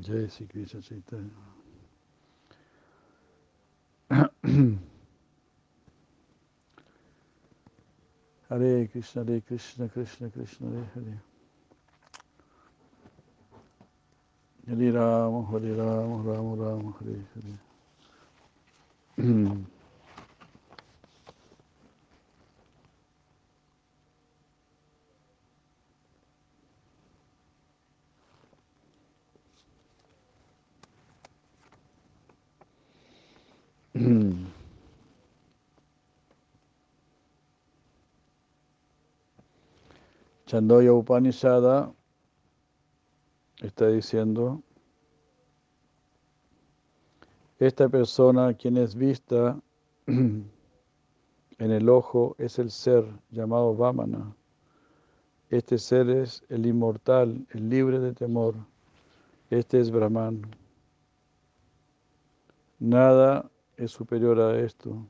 Jai Sri Krishna Chaitanya. Hare Krishna, Hare Krishna, Krishna Krishna, Hare Hare. Hare Rama, Hare Rama, Rama Rama, Hare Hare. Chandoya Upanishada está diciendo, esta persona quien es vista en el ojo es el ser llamado Vamana. Este ser es el inmortal, el libre de temor. Este es Brahman. Nada es superior a esto.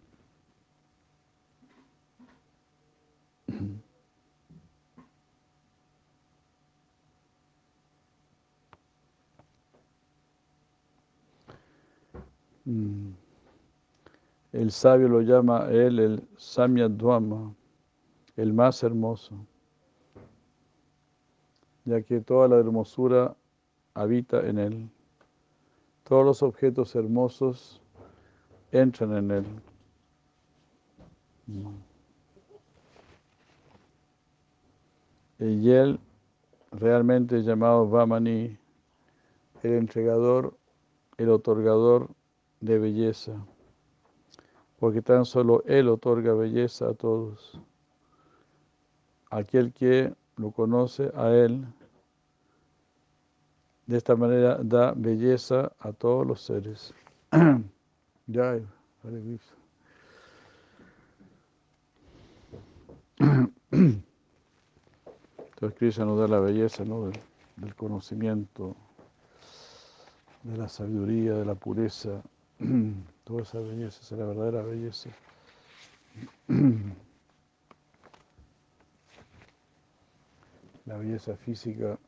El sabio lo llama él el Samyadvama, el más hermoso, ya que toda la hermosura habita en él. Todos los objetos hermosos entran en él. Y él, realmente llamado Vamani, el entregador, el otorgador de belleza, porque tan solo Él otorga belleza a todos. Aquel que lo conoce a Él, de esta manera da belleza a todos los seres. ya, Entonces Krishna nos da la belleza ¿no? del, del conocimiento, de la sabiduría, de la pureza, Toda esa belleza, esa es la verdadera belleza. La belleza física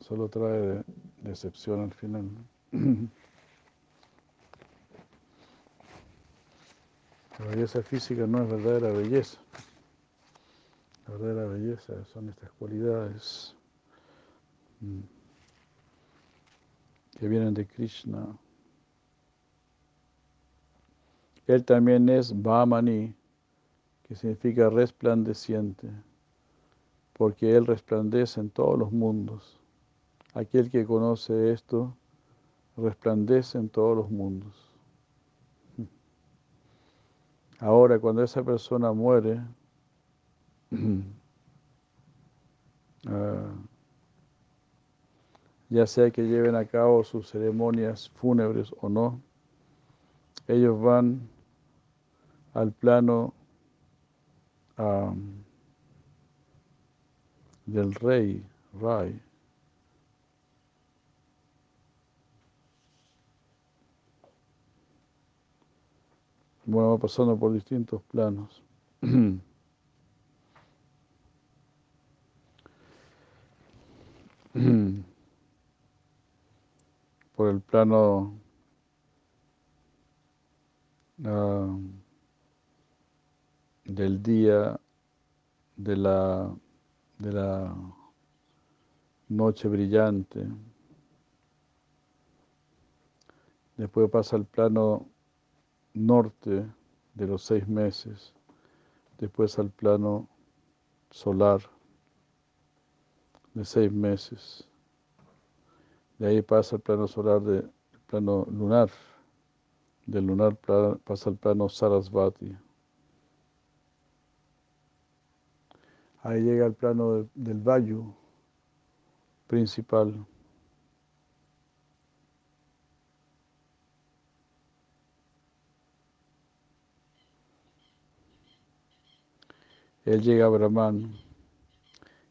solo trae decepción al final. La belleza física no es verdadera belleza. La verdadera belleza son estas cualidades mm, que vienen de Krishna. Él también es Vamani, que significa resplandeciente, porque Él resplandece en todos los mundos. Aquel que conoce esto resplandece en todos los mundos. Ahora, cuando esa persona muere, ah, ya sea que lleven a cabo sus ceremonias fúnebres o no, ellos van al plano del rey, Rai. Bueno, pasando por distintos planos. por el plano del día de la, de la noche brillante. Después pasa al plano norte de los seis meses. Después al plano solar de seis meses. De ahí pasa al plano solar de plano lunar. Del lunar pasa al plano Sarasvati. Ahí llega al plano del Vayu principal. Él llega a Brahman.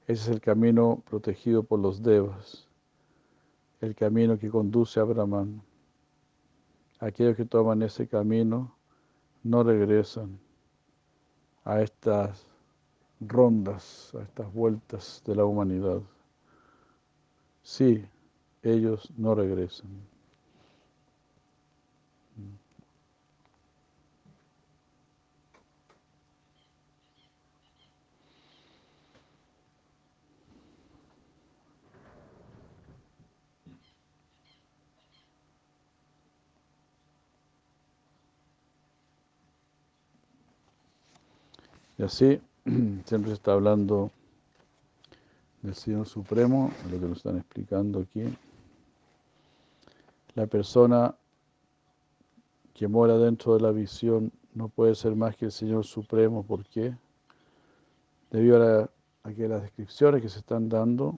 Ese es el camino protegido por los devas, el camino que conduce a Brahman. Aquellos que toman ese camino no regresan a estas rondas, a estas vueltas de la humanidad. Sí, ellos no regresan. Y así siempre se está hablando del Señor Supremo, lo que nos están explicando aquí. La persona que mora dentro de la visión no puede ser más que el Señor Supremo. ¿Por qué? Debido a, que las descripciones que se están dando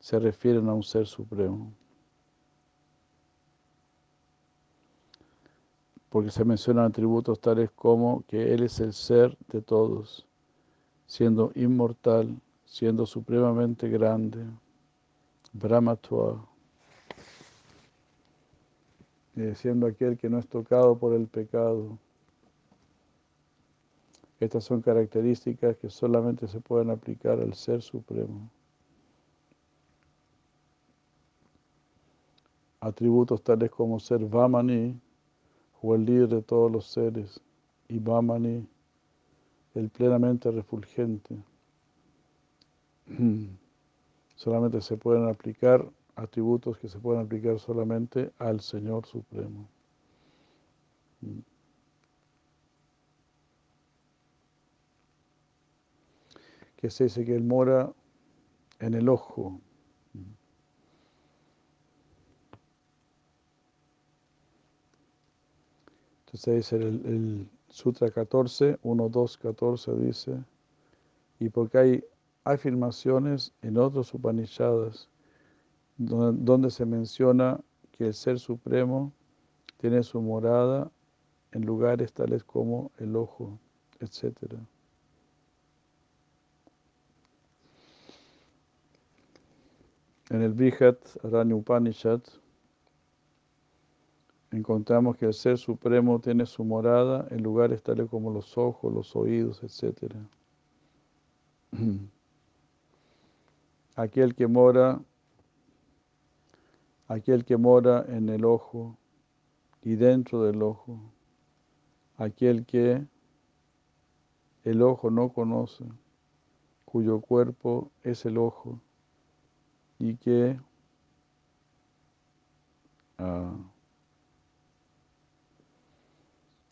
se refieren a un ser supremo. Porque se mencionan atributos tales como que Él es el ser de todos, siendo inmortal, siendo supremamente grande, Brahmatva, siendo aquel que no es tocado por el pecado. Estas son características que solamente se pueden aplicar al Ser Supremo. Atributos tales como ser Vamani, o el líder de todos los seres, y Vamani, el plenamente refulgente. Solamente se pueden aplicar atributos que se pueden aplicar solamente al Señor Supremo. Que se dice que Él mora en el ojo. Entonces el, el Sutra 14, 1, 2, 14 dice, y porque hay afirmaciones en otros Upanishads donde, donde se menciona que el Ser Supremo tiene su morada en lugares tales como el ojo, etc. En el Brihat Aranya Upanishad encontramos que el Ser Supremo tiene su morada en lugares tales como los ojos, los oídos, etc. Aquel que mora, aquel que mora en el ojo y dentro del ojo, aquel que el ojo no conoce, cuyo cuerpo es el ojo y que uh,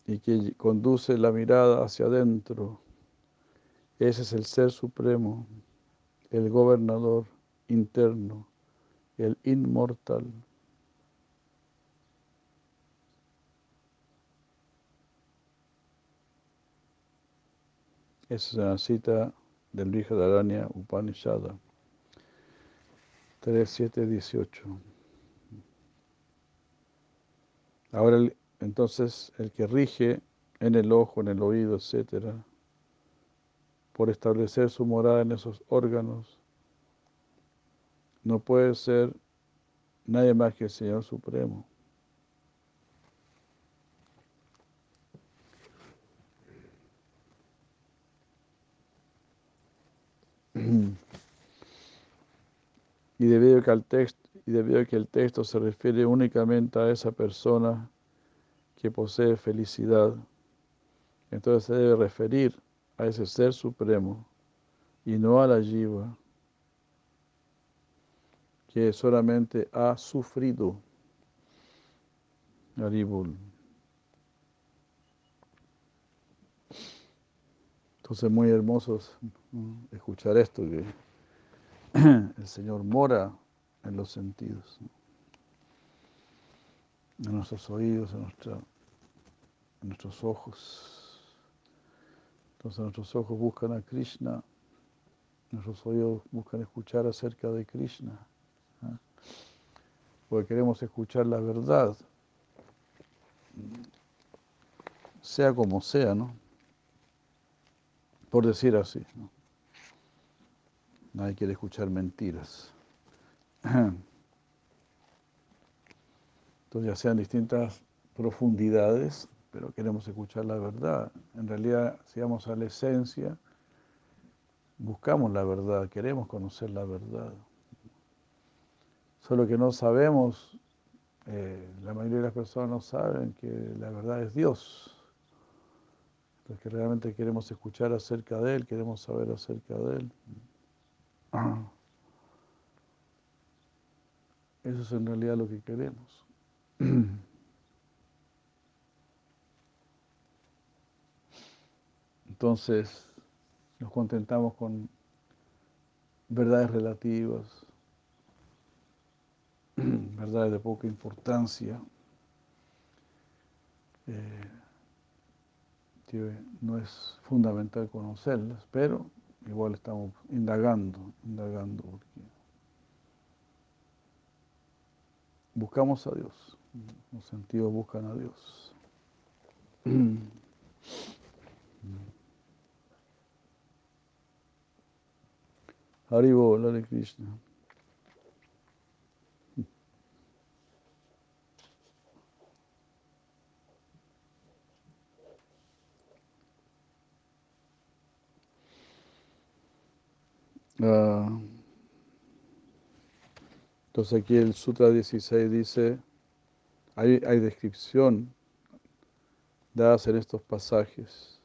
y que conduce la mirada hacia adentro. Ese es el Ser Supremo, el gobernador interno, el inmortal. Esa es una cita del Aranya Upanishada 3.7.18. Ahora el entonces, el que rige en el ojo, en el oído, etc., por establecer su morada en esos órganos, no puede ser nadie más que el Señor Supremo. Y debido, que texto, y debido a que el texto se refiere únicamente a esa persona que posee felicidad, entonces se debe referir a ese ser supremo y no a la jiva que solamente ha sufrido. Aribul. Entonces muy hermoso escuchar esto, que el Señor mora en los sentidos en nuestros oídos, en, nuestros ojos. Entonces nuestros ojos buscan a Krishna, nuestros oídos buscan escuchar acerca de Krishna, ¿ah? porque queremos escuchar la verdad, sea como sea, ¿no? Por decir así, ¿no? Nadie quiere escuchar mentiras. Ya sean distintas profundidades, pero queremos escuchar la verdad. En realidad, si vamos a la esencia, buscamos la verdad, queremos conocer la verdad. Solo que no sabemos, eh, la mayoría de las personas no saben que la verdad es Dios. Los que realmente queremos escuchar acerca de Él, queremos saber acerca de Él. Eso es en realidad lo que queremos. Entonces nos contentamos con verdades relativas, verdades de poca importancia, eh, no es fundamental conocerlas, pero igual estamos indagando, indagando, porque buscamos a Dios, los sentidos buscan a Dios. Haribo, de Krishna. Uh, entonces aquí el Sutra 16 dice, hay, descripción dadas en estos pasajes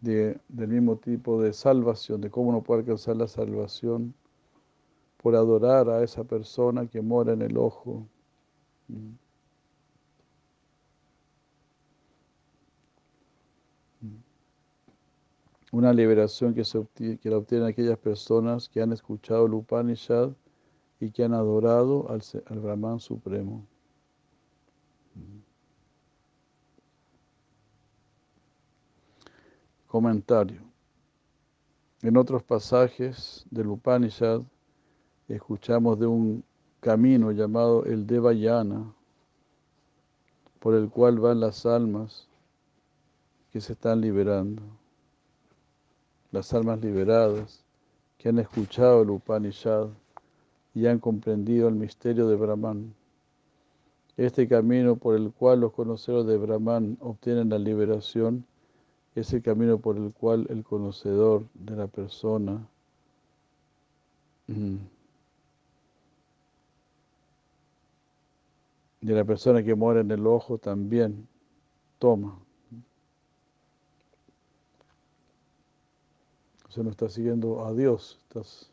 del mismo tipo de salvación, de cómo uno puede alcanzar la salvación por adorar a esa persona que mora en el ojo. Una liberación que, se que la obtienen aquellas personas que han escuchado el Upanishad y que han adorado al, al Brahman Supremo. Comentario. En otros pasajes del Upanishad escuchamos de un camino llamado el Devayana, por el cual van las almas que se están liberando. Las almas liberadas que han escuchado el Upanishad y han comprendido el misterio de Brahman. Este camino por el cual los conocedores de Brahman obtienen la liberación es el camino por el cual el conocedor de la persona de la persona que mora en el ojo también toma. O sea, no está siguiendo a Dios, estás,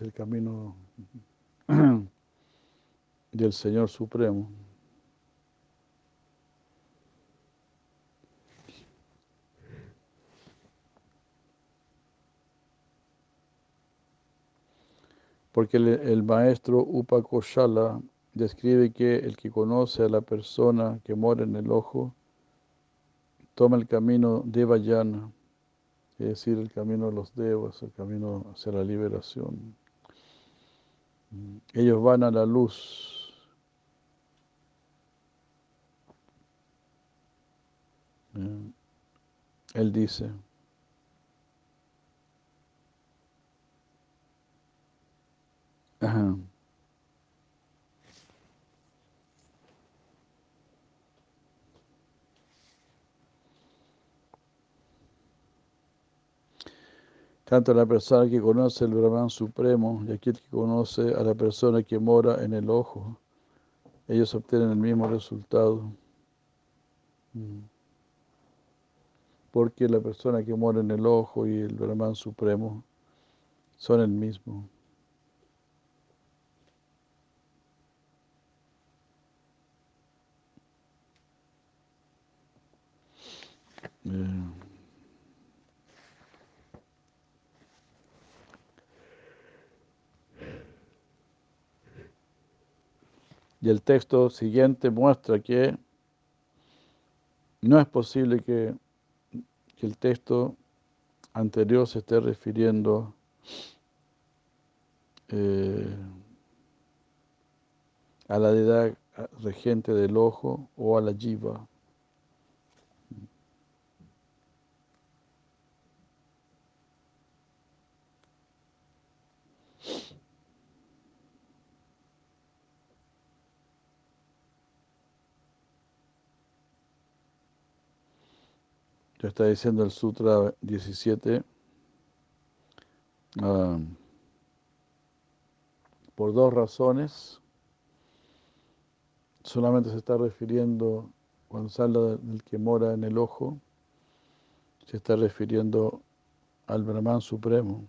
el camino del Señor Supremo. porque el, maestro Upakoshala describe que el que conoce a la persona que mora en el ojo toma el camino de Vayana, es decir, el camino de los devas, el camino hacia la liberación. Ellos van a la luz. Él dice, Tanto la persona que conoce el Brahman Supremo y aquel que conoce a la persona que mora en el ojo, ellos obtienen el mismo resultado. Mm. Porque la persona que mora en el ojo y el Brahman Supremo son el mismo. Eh. Y el texto siguiente muestra que no es posible que, el texto anterior se esté refiriendo eh, a la deidad regente del ojo o a la jiva. Ya está diciendo el Sutra 17. por dos razones. Solamente se está refiriendo, habla del que mora en el ojo, se está refiriendo al Brahman Supremo.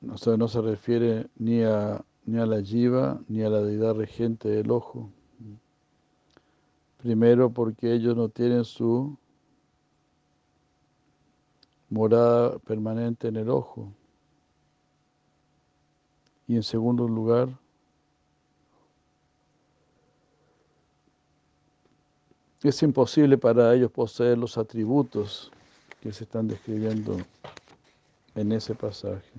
no se refiere ni a, ni a la jiva ni a la deidad regente del ojo. Primero porque ellos no tienen su morada permanente en el ojo. Y en segundo lugar, es imposible para ellos poseer los atributos que se están describiendo en ese pasaje.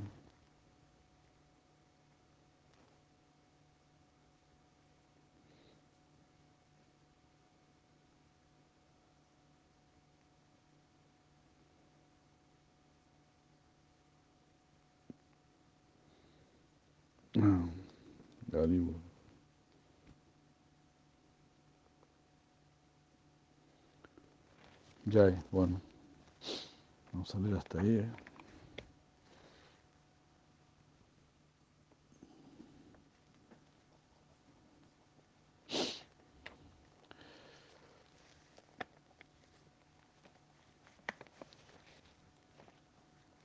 Ya, bueno, vamos a salir hasta ahí. ¿eh?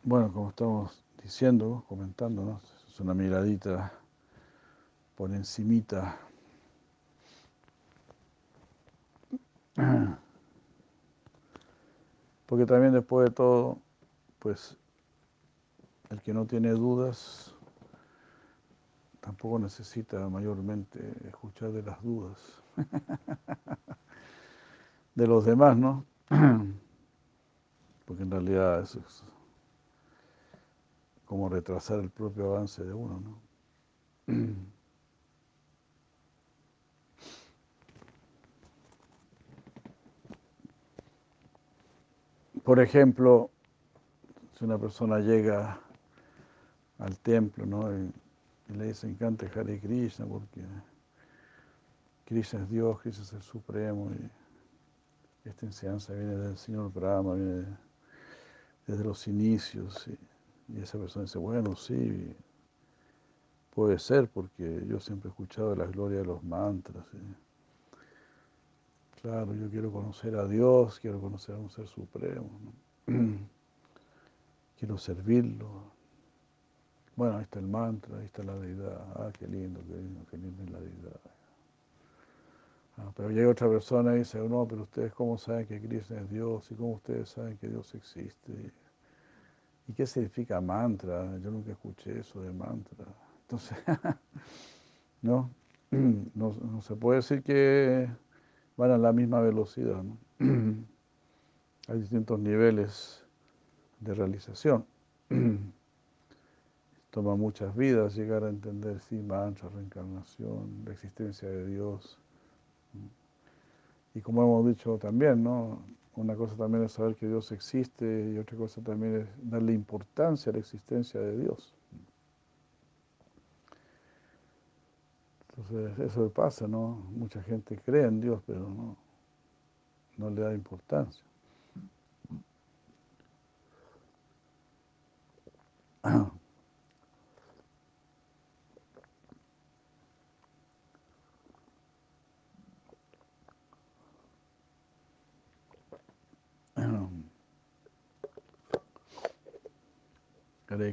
Bueno, como estamos diciendo, comentando, ¿no? es una miradita por encimita. Porque también después de todo, pues el que no tiene dudas tampoco necesita mayormente escuchar de las dudas de los demás, ¿no? Porque en realidad eso es como retrasar el propio avance de uno, ¿no? Por ejemplo, si una persona llega al templo ¿no? y, le dice encanta Hare Krishna porque Krishna es Dios, Krishna es el Supremo y esta enseñanza viene del Señor Brahma, viene desde los inicios y, esa persona dice, bueno, sí, puede ser porque yo siempre he escuchado la gloria de los mantras. Claro, yo quiero conocer a Dios, quiero conocer a un ser supremo, quiero servirlo. Bueno, ahí está el mantra, ahí está la deidad. Ah, qué lindo, qué lindo, qué lindo es la deidad. Ah, pero llega otra persona y dice, no, pero ustedes cómo saben que Cristo es Dios y cómo ustedes saben que Dios existe. ¿Y qué significa mantra? Yo nunca escuché eso de mantra. Entonces, no, no se puede decir que van a la misma velocidad. Hay distintos niveles de realización. Toma muchas vidas llegar a entender, sí, mancha, reencarnación, la existencia de Dios. Y como hemos dicho también, ¿no? Una cosa también es saber que Dios existe y otra cosa también es darle importancia a la existencia de Dios. Entonces, eso pasa, ¿no? Mucha gente cree en Dios, pero no, no le da importancia.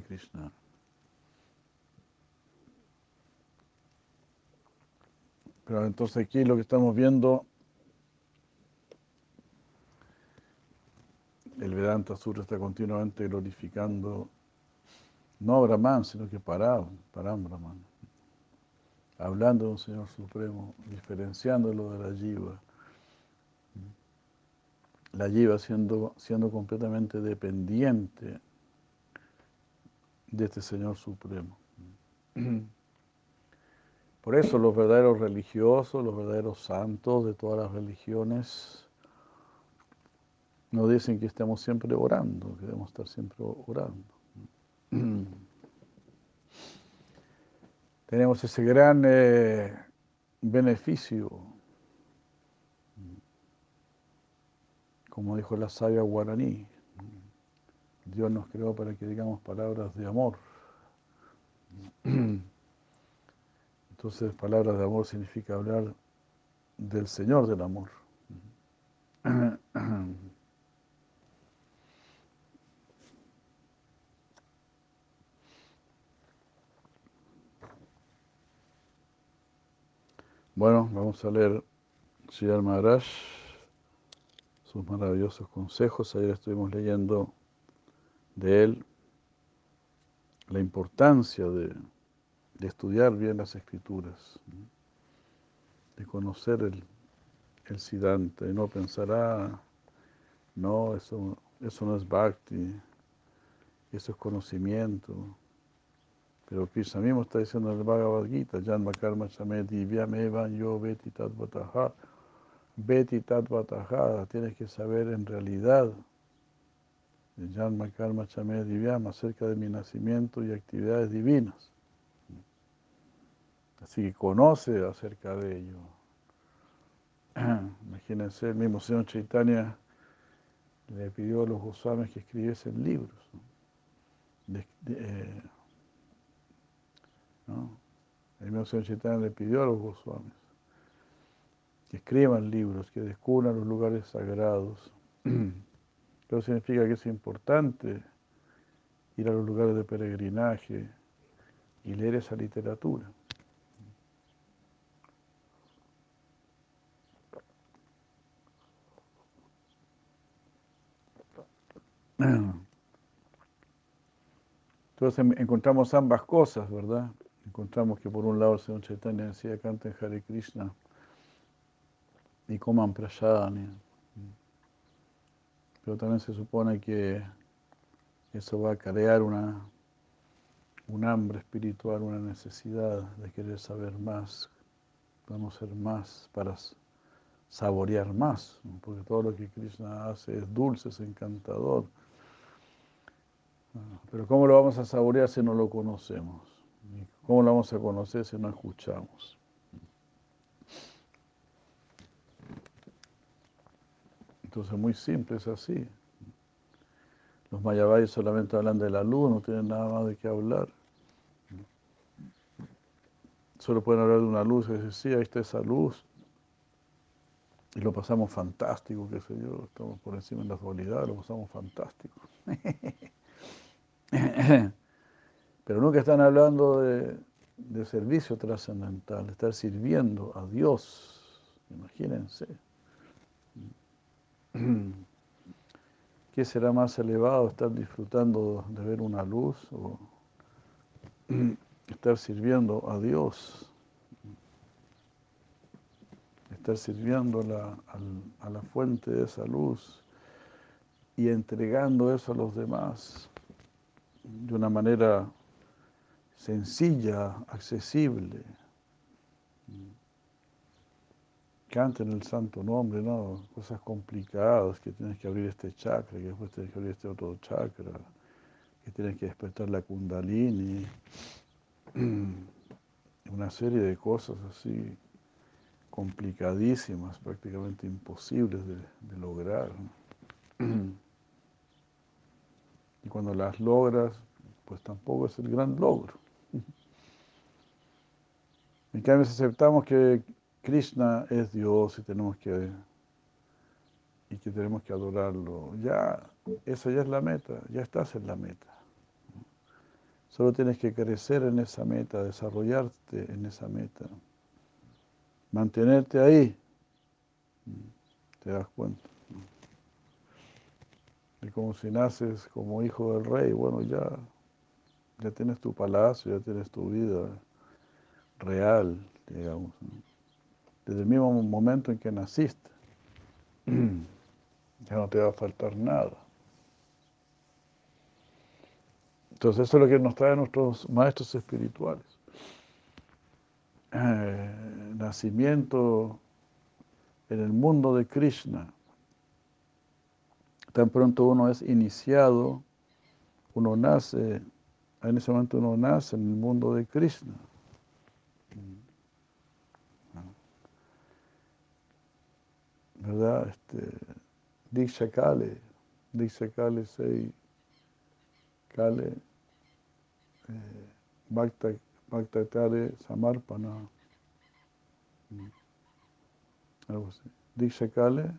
Krishna. Pero entonces aquí lo que estamos viendo, el Vedanta Sutra está continuamente glorificando no a Brahman, sino que para, para Brahman. Hablando de un Señor Supremo, diferenciándolo de la Jiva. La Jiva siendo, siendo completamente dependiente de este Señor Supremo. Por eso los verdaderos religiosos, los verdaderos santos de todas las religiones, nos dicen que estemos siempre orando, que debemos estar siempre orando. Tenemos ese gran eh, beneficio, como dijo la sabia guaraní, Dios nos creó para que digamos palabras de amor. Entonces, palabras de amor significa hablar del Señor del amor. Bueno, vamos a leer Sridhar Maharaj, sus maravillosos consejos. Ayer estuvimos leyendo de él la importancia de, estudiar bien las escrituras, de conocer el, el Siddhanta y no pensar, ah, no, eso, eso no es bhakti, eso es conocimiento. Pero Krishna mismo está diciendo en el Bhagavad Gita, Janma Karma Chame Divyam Yo Beti Tatvataha. Beti Tatvataha, tienes que saber en realidad, Janma Karma Chame Divyam, acerca de mi nacimiento y actividades divinas. Así que conoce acerca de ello. Imagínense, el mismo señor Chaitanya le pidió a los Goswamis que escribiesen libros. Eh, el mismo señor Chaitanya le pidió a los Goswamis que escriban libros, que descubran los lugares sagrados. Eso significa que es importante ir a los lugares de peregrinaje y leer esa literatura. Entonces encontramos ambas cosas, ¿verdad? encontramos que por un lado el Señor Chaitanya decía canten Hare Krishna y coman prashadani. Pero también se supone que eso va a crear una, un hambre espiritual, una necesidad de querer saber más, conocer más para saborear más, porque todo lo que Krishna hace es dulce, es encantador. Pero ¿cómo lo vamos a saborear si no lo conocemos? ¿Cómo lo vamos a conocer si no escuchamos? Entonces, muy simple, es así. Los mayavayas solamente hablan de la luz, no tienen nada más de qué hablar. Solo pueden hablar de una luz y decir, sí, ahí está esa luz. Y lo pasamos fantástico, qué sé yo, estamos por encima de la dualidad, lo pasamos fantástico. Pero nunca están hablando de, servicio trascendental, de estar sirviendo a Dios. Imagínense. ¿Qué será más elevado, estar disfrutando de ver una luz o estar sirviendo a Dios? Estar sirviendo a la fuente de esa luz y entregando eso a los demás de una manera sencilla, accesible. Canten el santo nombre, ¿no? Cosas complicadas, que tienes que abrir este chakra, que después tienes que abrir este otro chakra, que tienes que despertar la kundalini. Una serie de cosas así complicadísimas, prácticamente imposibles de, lograr. Y cuando las logras, pues tampoco es el gran logro. En cambio, si aceptamos que Krishna es Dios y tenemos que y que tenemos que adorarlo, ya esa ya es la meta, ya estás en la meta. Solo tienes que crecer en esa meta, desarrollarte en esa meta, mantenerte ahí. ¿Te das cuenta? Y como si naces como hijo del rey, bueno, ya, ya tienes tu palacio, ya tienes tu vida real, digamos, desde el mismo momento en que naciste. ya no te va a faltar nada. Entonces eso es lo que nos traen nuestros maestros espirituales. Eh, nacimiento en el mundo de Krishna. Tan pronto uno es iniciado, uno nace, en ese momento uno nace en el mundo de Krishna. ¿verdad? Este, Diksha Kale, Diksha Kale Sei Kale, eh, Bhakta, Bhakta Kale Samarpana. Algo así. Diksha Kale,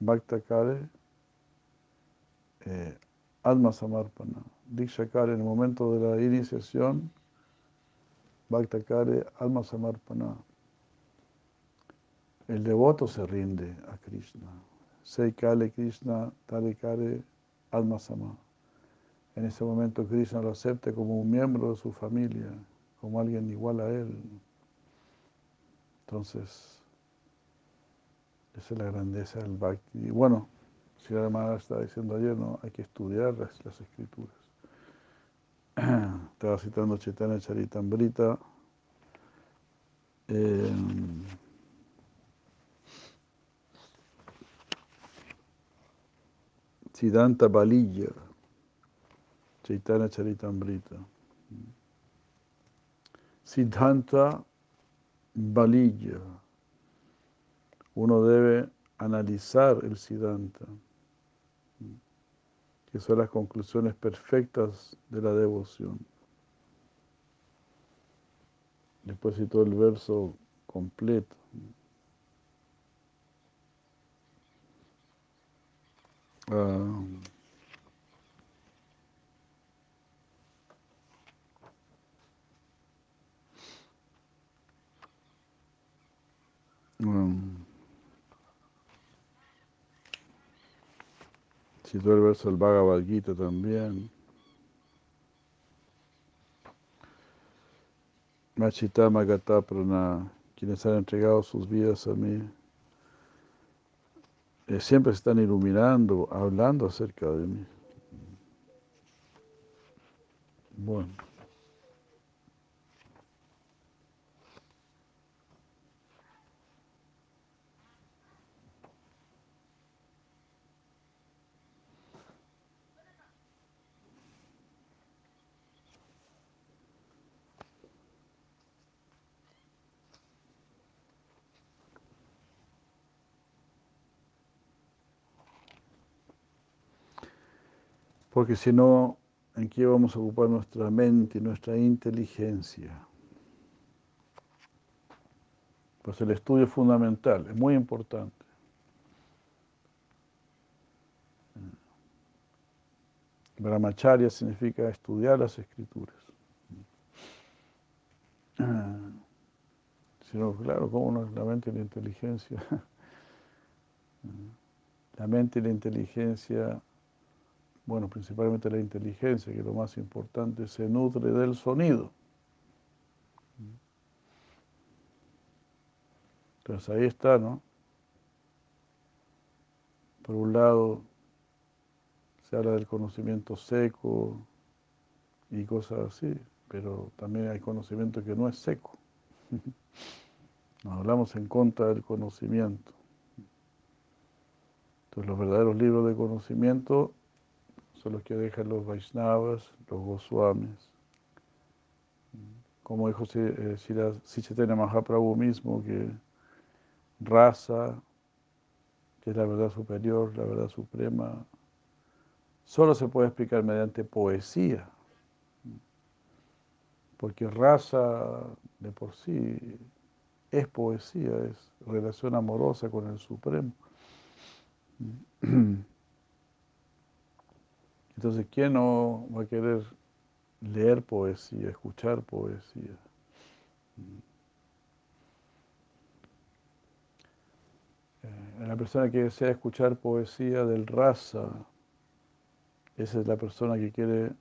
Bhakta Kale, eh, Alma Samarpana. Diksha Kale en el momento de la iniciación, Bhakta Kale, Alma Samarpana. El devoto se rinde a Krishna. Sei Kale Krishna, Tale Kale, Alma Sama. En ese momento Krishna lo acepta como un miembro de su familia, como alguien igual a él. Entonces, esa es la grandeza del Bhakti. Bueno, si la estaba diciendo ayer, ¿no? hay que estudiar las, las escrituras. Estaba citando Chaitanya Charitambrita. Eh, Siddhanta Balilla, Chaitanya Charitambrita. Siddhanta Balilla. Uno debe analizar el Siddhanta, que son las conclusiones perfectas de la devoción. Después citó el verso completo. Ah, um, citó el verso del Bhagavad Gita también. Machitama Gata Prana, quienes han entregado sus vidas a mí. Eh, siempre están iluminando, hablando acerca de mí. Bueno. Porque si no, ¿en qué vamos a ocupar nuestra mente y nuestra inteligencia? Pues el estudio es fundamental, es muy importante. Brahmacharya significa estudiar las escrituras. Si no, claro, ¿cómo no es la mente y la inteligencia? La mente y la inteligencia bueno, principalmente la inteligencia, que es lo más importante, se nutre del sonido. Entonces ahí está, ¿no? Por un lado, se habla del conocimiento seco y cosas así, pero también hay conocimiento que no es seco. Nos hablamos en contra del conocimiento. Entonces los verdaderos libros de conocimiento son los que dejan los Vaishnavas, los Goswamis. Como dijo Sichetena Mahaprabhu mismo, que raza, que es la verdad superior, la verdad suprema, solo se puede explicar mediante poesía. Porque raza de por sí es poesía, es relación amorosa con el Supremo. Entonces, ¿quién no va a querer leer poesía, escuchar poesía? Eh, la persona que desea escuchar poesía del raza, esa es la persona que quiere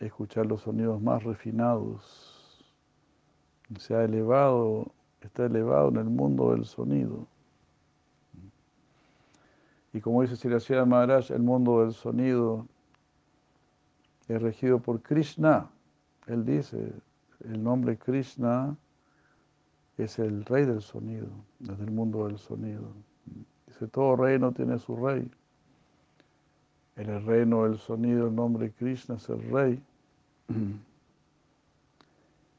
escuchar los sonidos más refinados. Se ha elevado, está elevado en el mundo del sonido. Y como dice Siracía Maharaj, el mundo del sonido es regido por Krishna. Él dice, el nombre Krishna es el rey del sonido, desde el mundo del sonido. Dice, todo reino tiene su rey. En el reino del sonido el nombre Krishna es el rey.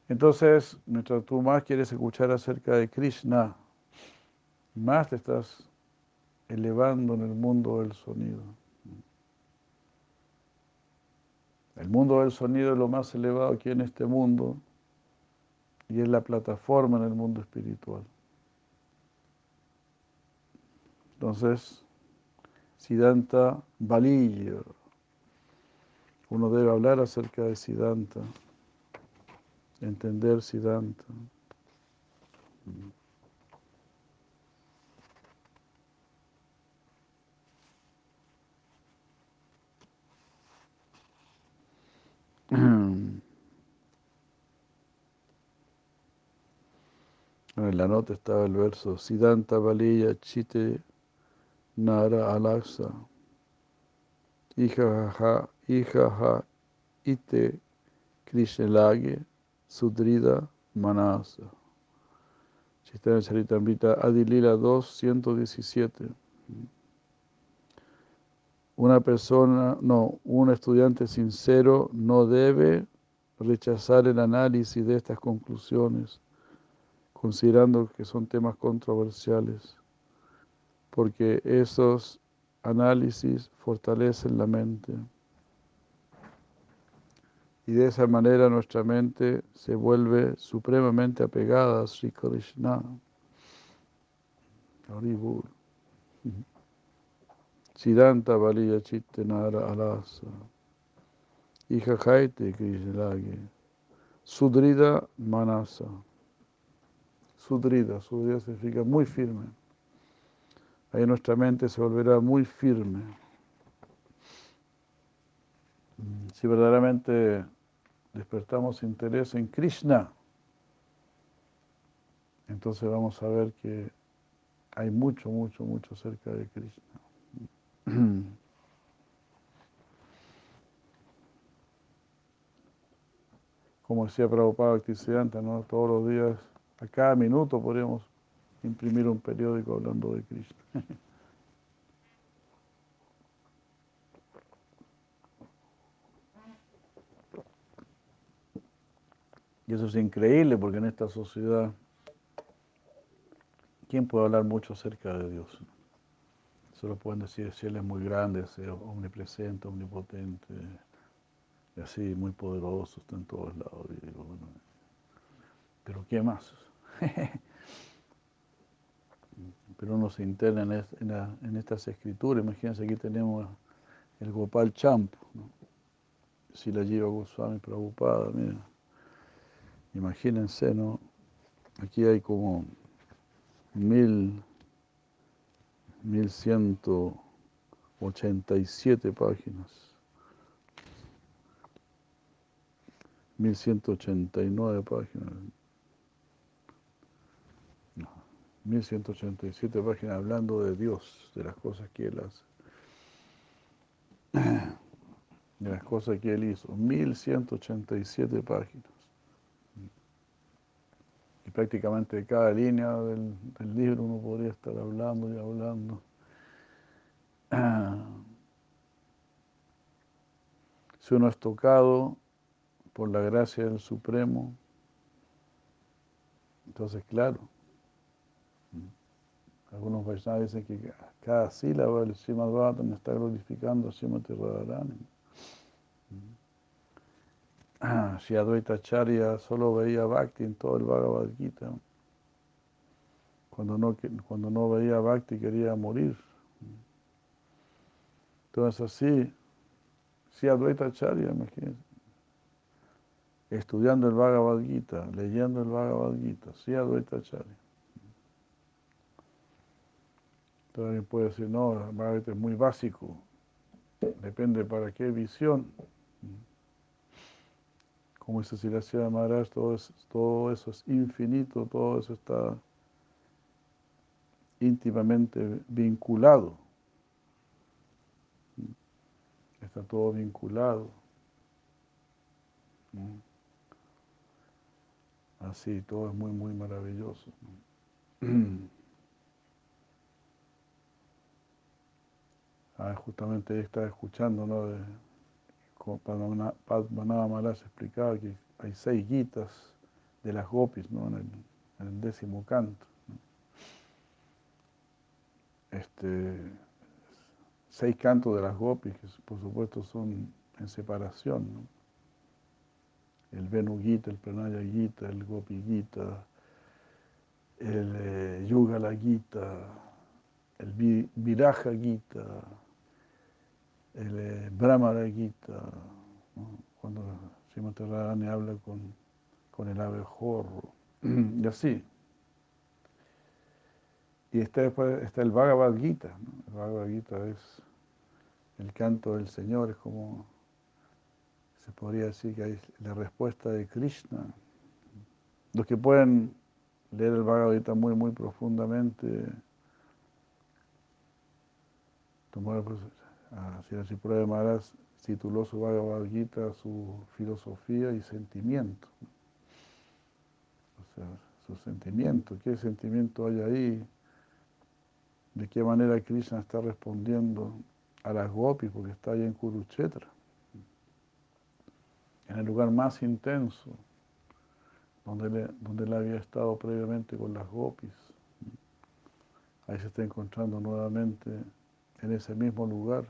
Entonces, mientras tú más quieres escuchar acerca de Krishna, más te estás elevando en el mundo del sonido. El mundo del sonido es lo más elevado aquí en este mundo y es la plataforma en el mundo espiritual. Entonces, Siddhanta Baliya. Uno debe hablar acerca de Siddhanta, entender Siddhanta. En la nota estaba el verso Siddhanta Baliya Chite Nara Alaksa Ijaja Ijaja Ite Krishnelage Sudrida Manasa Chitana Charitamrita Adilila 2, 117 una persona, no, un estudiante sincero no debe rechazar el análisis de estas conclusiones, considerando que son temas controversiales, porque esos análisis fortalecen la mente. Y de esa manera nuestra mente se vuelve supremamente apegada a Sri Krishna. Siddhanta Baliya Chittenara Alasa. Hija Jaite Krishnalage. Sudrida Manasa. Sudrida, Sudrida significa muy firme. Ahí nuestra mente se volverá muy firme. Si verdaderamente despertamos interés en Krishna, entonces vamos a ver que hay mucho, mucho, mucho cerca de Krishna. Como decía Prabhupada Bhaktisiddhanta, ¿no? todos los días, a cada minuto podríamos imprimir un periódico hablando de Krishna. Y eso es increíble porque en esta sociedad, ¿quién puede hablar mucho acerca de Dios? Solo pueden decir si Él es muy grande, es omnipresente, omnipotente, así, muy poderoso, está en todos lados. Pero ¿qué más? Pero uno se interna en, estas escrituras. Imagínense, aquí tenemos el Gopal Champ, si la lleva Goswami Prabhupada, mira. Imagínense, ¿no? Aquí hay como mil 1187 páginas. 1189 páginas. 1187 páginas hablando de Dios, de las cosas que Él hace. De las cosas que Él hizo. 1187 páginas. Prácticamente de cada línea del, libro uno podría estar hablando y hablando. Si uno es tocado por la gracia del Supremo, entonces claro, algunos Vaishnavas dicen que cada sílaba del Srimad Bhattan está glorificando a Radharani. Si Advaita Acharya solo veía Bhakti en todo el Bhagavad Gita. Cuando no, cuando no veía Bhakti quería morir. Entonces así, si Advaita Acharya, imagínense, estudiando el Bhagavad Gita, leyendo el Bhagavad Gita, si Advaita Acharya. Entonces alguien puede decir, no, el Bhagavad es muy básico, depende para qué visión como dice Silasia Maharaj, todo, todo eso es infinito, todo eso está íntimamente vinculado. Está todo vinculado. Así, todo es muy, muy maravilloso. Ah, justamente estaba escuchando, ¿no? Como Padmanabha Maharaj explicaba que hay seis guitas de las gopis ¿no? en, el, décimo canto. Este, seis cantos de las gopis, que por supuesto son en separación. El Venu Gita, el Pranaya Gita, el Gopi Gita, el eh, Yugala Gita, el Viraja Gita, el eh, Brahmara Gita, cuando Srimati Radharani habla con, con el abejorro, y así. Y está después está el Bhagavad Gita. El Bhagavad Gita es el canto del Señor, es como se podría decir que hay la respuesta de Krishna. Los que pueden leer el Bhagavad Gita muy, muy profundamente, tomar pues, a Sirasipura Maharaj tituló su Bhagavad Gita su filosofía y sentimiento. O sea, su sentimiento, qué sentimiento hay ahí, de qué manera Krishna está respondiendo a las gopis, porque está ahí en Kurukshetra, en el lugar más intenso, donde, donde él había estado previamente con las gopis. Ahí se está encontrando nuevamente en ese mismo lugar.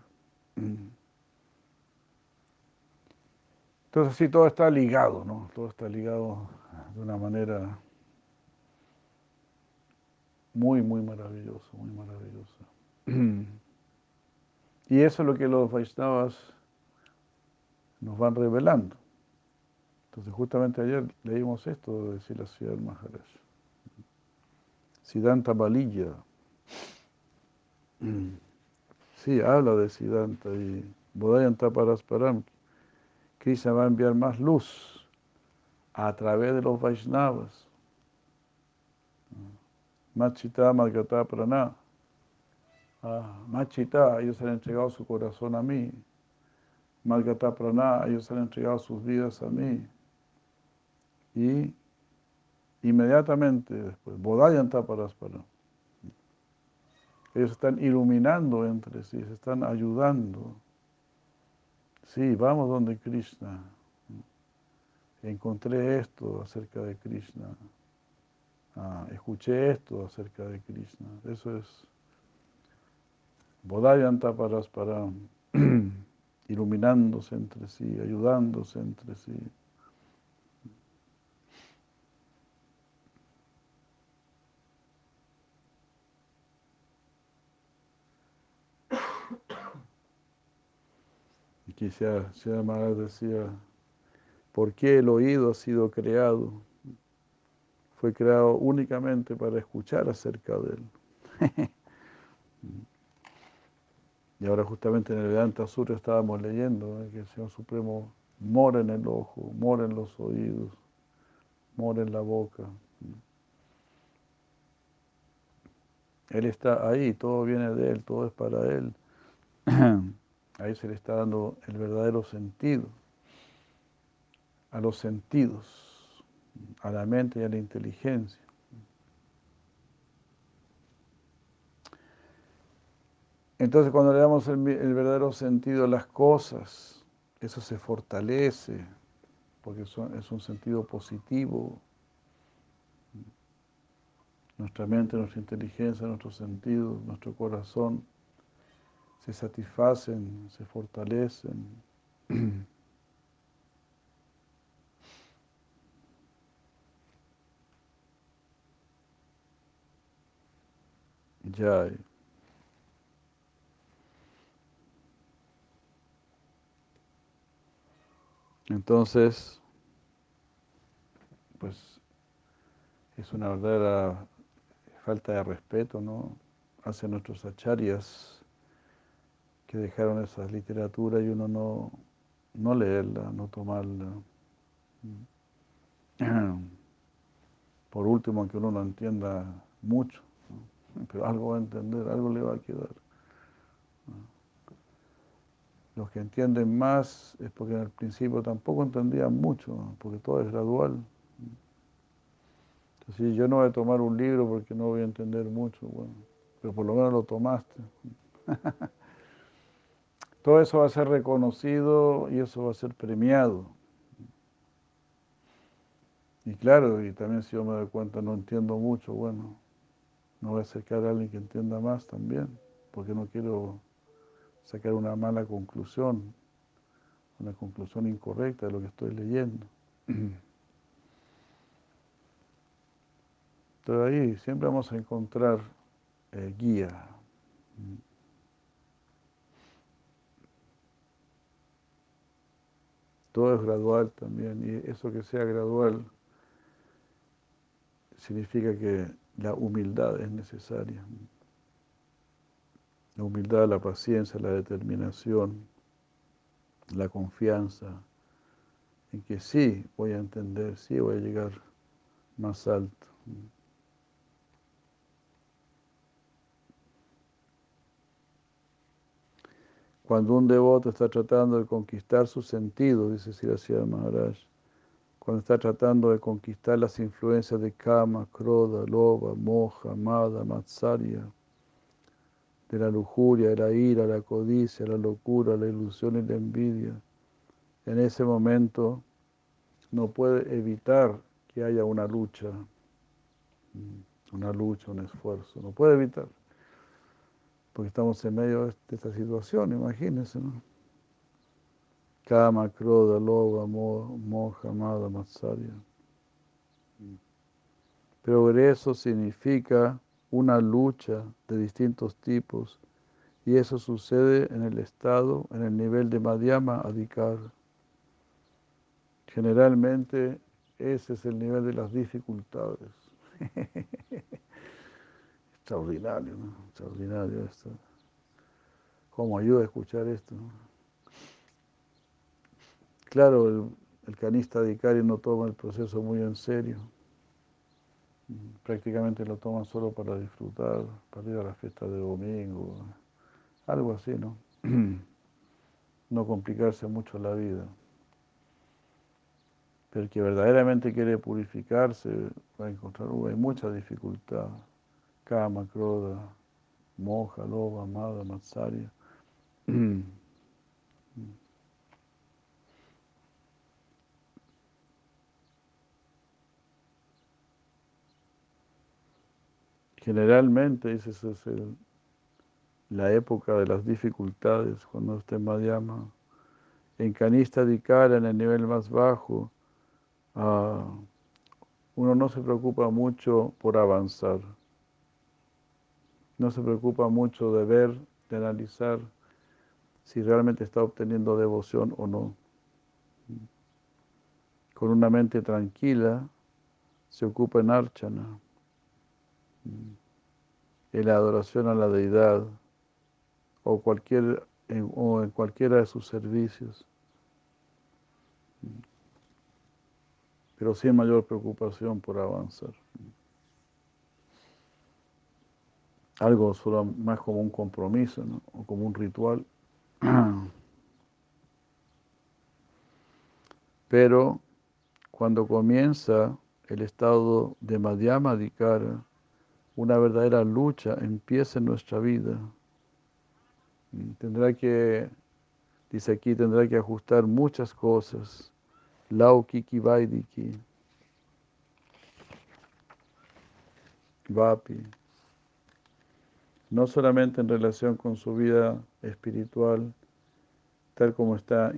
Entonces sí, todo está ligado, ¿no? Todo está ligado de una manera muy, muy maravillosa, muy maravillosa. Y eso es lo que los Vaishnavas nos van revelando. Entonces justamente ayer leímos esto de decir la ciudad Maharaj. Siddhanta Balilla. Sí, habla de Siddhanta y Bodhayanta Parasparam. Krishna va a enviar más luz a través de los Vaishnavas. Machita Margata Prana. Ah, Machita, ellos han entregado su corazón a mí. Margata Prana, ellos han entregado sus vidas a mí. Y inmediatamente después, Bodhayanta Parasparam. Ellos están iluminando entre sí, se están ayudando. Sí, vamos donde Krishna. Encontré esto acerca de Krishna. Ah, escuché esto acerca de Krishna. Eso es Bodhayanta para iluminándose entre sí, ayudándose entre sí. Quizá Sri Maharaj decía, ¿por qué el oído ha sido creado? Fue creado únicamente para escuchar acerca de él. y ahora justamente en el Vedanta Sur estábamos leyendo ¿eh? que el Señor Supremo mora en el ojo, mora en los oídos, mora en la boca. Él está ahí, todo viene de Él, todo es para Él. Ahí se le está dando el verdadero sentido a los sentidos, a la mente y a la inteligencia. Entonces cuando le damos el, verdadero sentido a las cosas, eso se fortalece, porque es un sentido positivo. Nuestra mente, nuestra inteligencia, nuestros sentidos, nuestro corazón se satisfacen, se fortalecen. Ya. Entonces, pues es una verdadera falta de respeto, ¿no? Hacia nuestros acharyas que dejaron esas literaturas y uno no, no leerla, no tomarla. Por último, aunque uno no entienda mucho, pero algo va a entender, algo le va a quedar. Los que entienden más es porque al principio tampoco entendían mucho, porque todo es gradual. Entonces, yo no voy a tomar un libro porque no voy a entender mucho, bueno, pero por lo menos lo tomaste. Todo eso va a ser reconocido y eso va a ser premiado. Y claro, y también si yo me doy cuenta no entiendo mucho, bueno, no voy a acercar a alguien que entienda más también, porque no quiero sacar una mala conclusión una conclusión incorrecta de lo que estoy leyendo. Entonces ahí siempre vamos a encontrar eh, guía. Todo es gradual también y eso que sea gradual significa que la humildad es necesaria. La humildad, la paciencia, la determinación, la confianza en que sí voy a entender, sí voy a llegar más alto. Cuando un devoto está tratando de conquistar su sentido, dice Siracía Maharaj, cuando está tratando de conquistar las influencias de Kama, Kroda, Loba, Moja, Mada, Matsarya, de la lujuria, de la ira, la codicia, la locura, la ilusión y la envidia, en ese momento no puede evitar que haya una lucha, una lucha, un esfuerzo, no puede evitar, porque estamos en medio de esta situación, imagínense, ¿no? Kama, Kroda, Loba, Moja, Mada, Matsarya. eso significa una lucha de distintos tipos y eso sucede en el estado, en el nivel de Madhyama Adhikar. Generalmente ese es el nivel de las dificultades. Extraordinario, ¿no? Extraordinario esto. ¿Cómo ayuda a escuchar esto? Claro, el, canista Dikari no toma el proceso muy en serio. Prácticamente lo toma solo para disfrutar, para ir a la fiesta de domingo, algo así, ¿no? No complicarse mucho la vida. Pero el que verdaderamente quiere purificarse va a encontrar, uh, hay mucha dificultad. Kama, Kroda, Moja, Loba, Amada, Matsarya. Generalmente, esa es la época de las dificultades, cuando usted llama En canista de cara, en el nivel más bajo, ah, uno no se preocupa mucho por avanzar. No se preocupa mucho de ver, de analizar si realmente está obteniendo devoción o no. Con una mente tranquila, se ocupa en archana en la adoración a la deidad o, cualquier, en, o en cualquiera de sus servicios, pero sin mayor preocupación por avanzar. Algo solo más como un compromiso o como un ritual. Pero cuando comienza el estado de Madhyama Dikara, una verdadera lucha empieza en nuestra vida. Tendrá que, dice aquí, tendrá que ajustar muchas cosas. Laukiki Vaidiki. Vapi. No solamente en relación con su vida espiritual, tal como está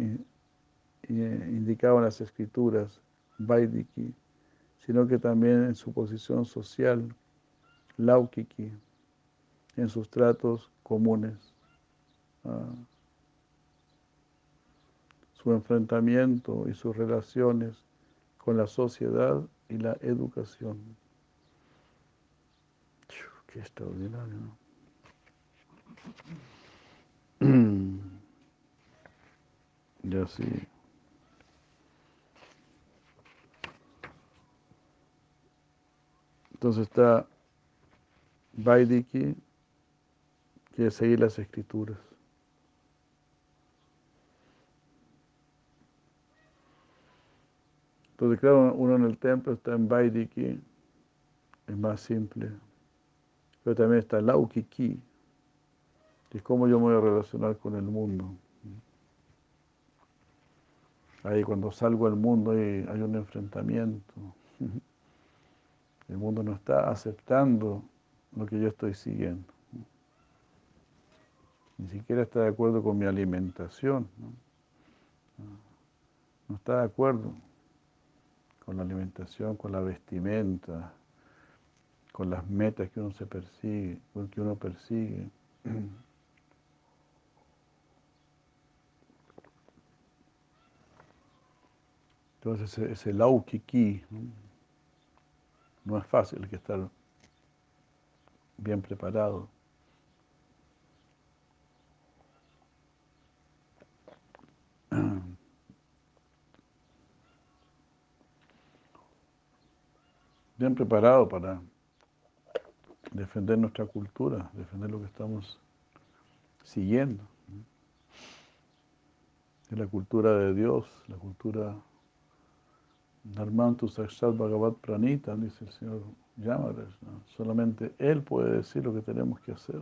indicado en las escrituras, Vaidiki, sino que también en su posición social laukiki, en sus tratos comunes. Ah, su enfrentamiento y sus relaciones con la sociedad y la educación. Qué extraordinario, ¿no? Ya sí. Entonces está Vaidiki quiere seguir las escrituras. Entonces, claro, uno en el templo está en Vaidiki, es más simple. Pero también está Laukiki, es cómo yo me voy a relacionar con el mundo. Ahí cuando salgo al mundo hay, hay un enfrentamiento. El mundo no está aceptando lo que yo estoy siguiendo. Ni siquiera está de acuerdo con mi alimentación. no está de acuerdo con la alimentación, con la vestimenta, con las metas que uno se persigue, que uno persigue. Entonces ese, laukiki ¿no? no es fácil, hay que estar bien preparado. Bien preparado para defender nuestra cultura, defender lo que estamos siguiendo. Es la cultura de Dios, la cultura Dharmantu Sakshat Bhagavat Pranita, dice el señor Yamaraj. Solamente Él puede decir lo que tenemos que hacer.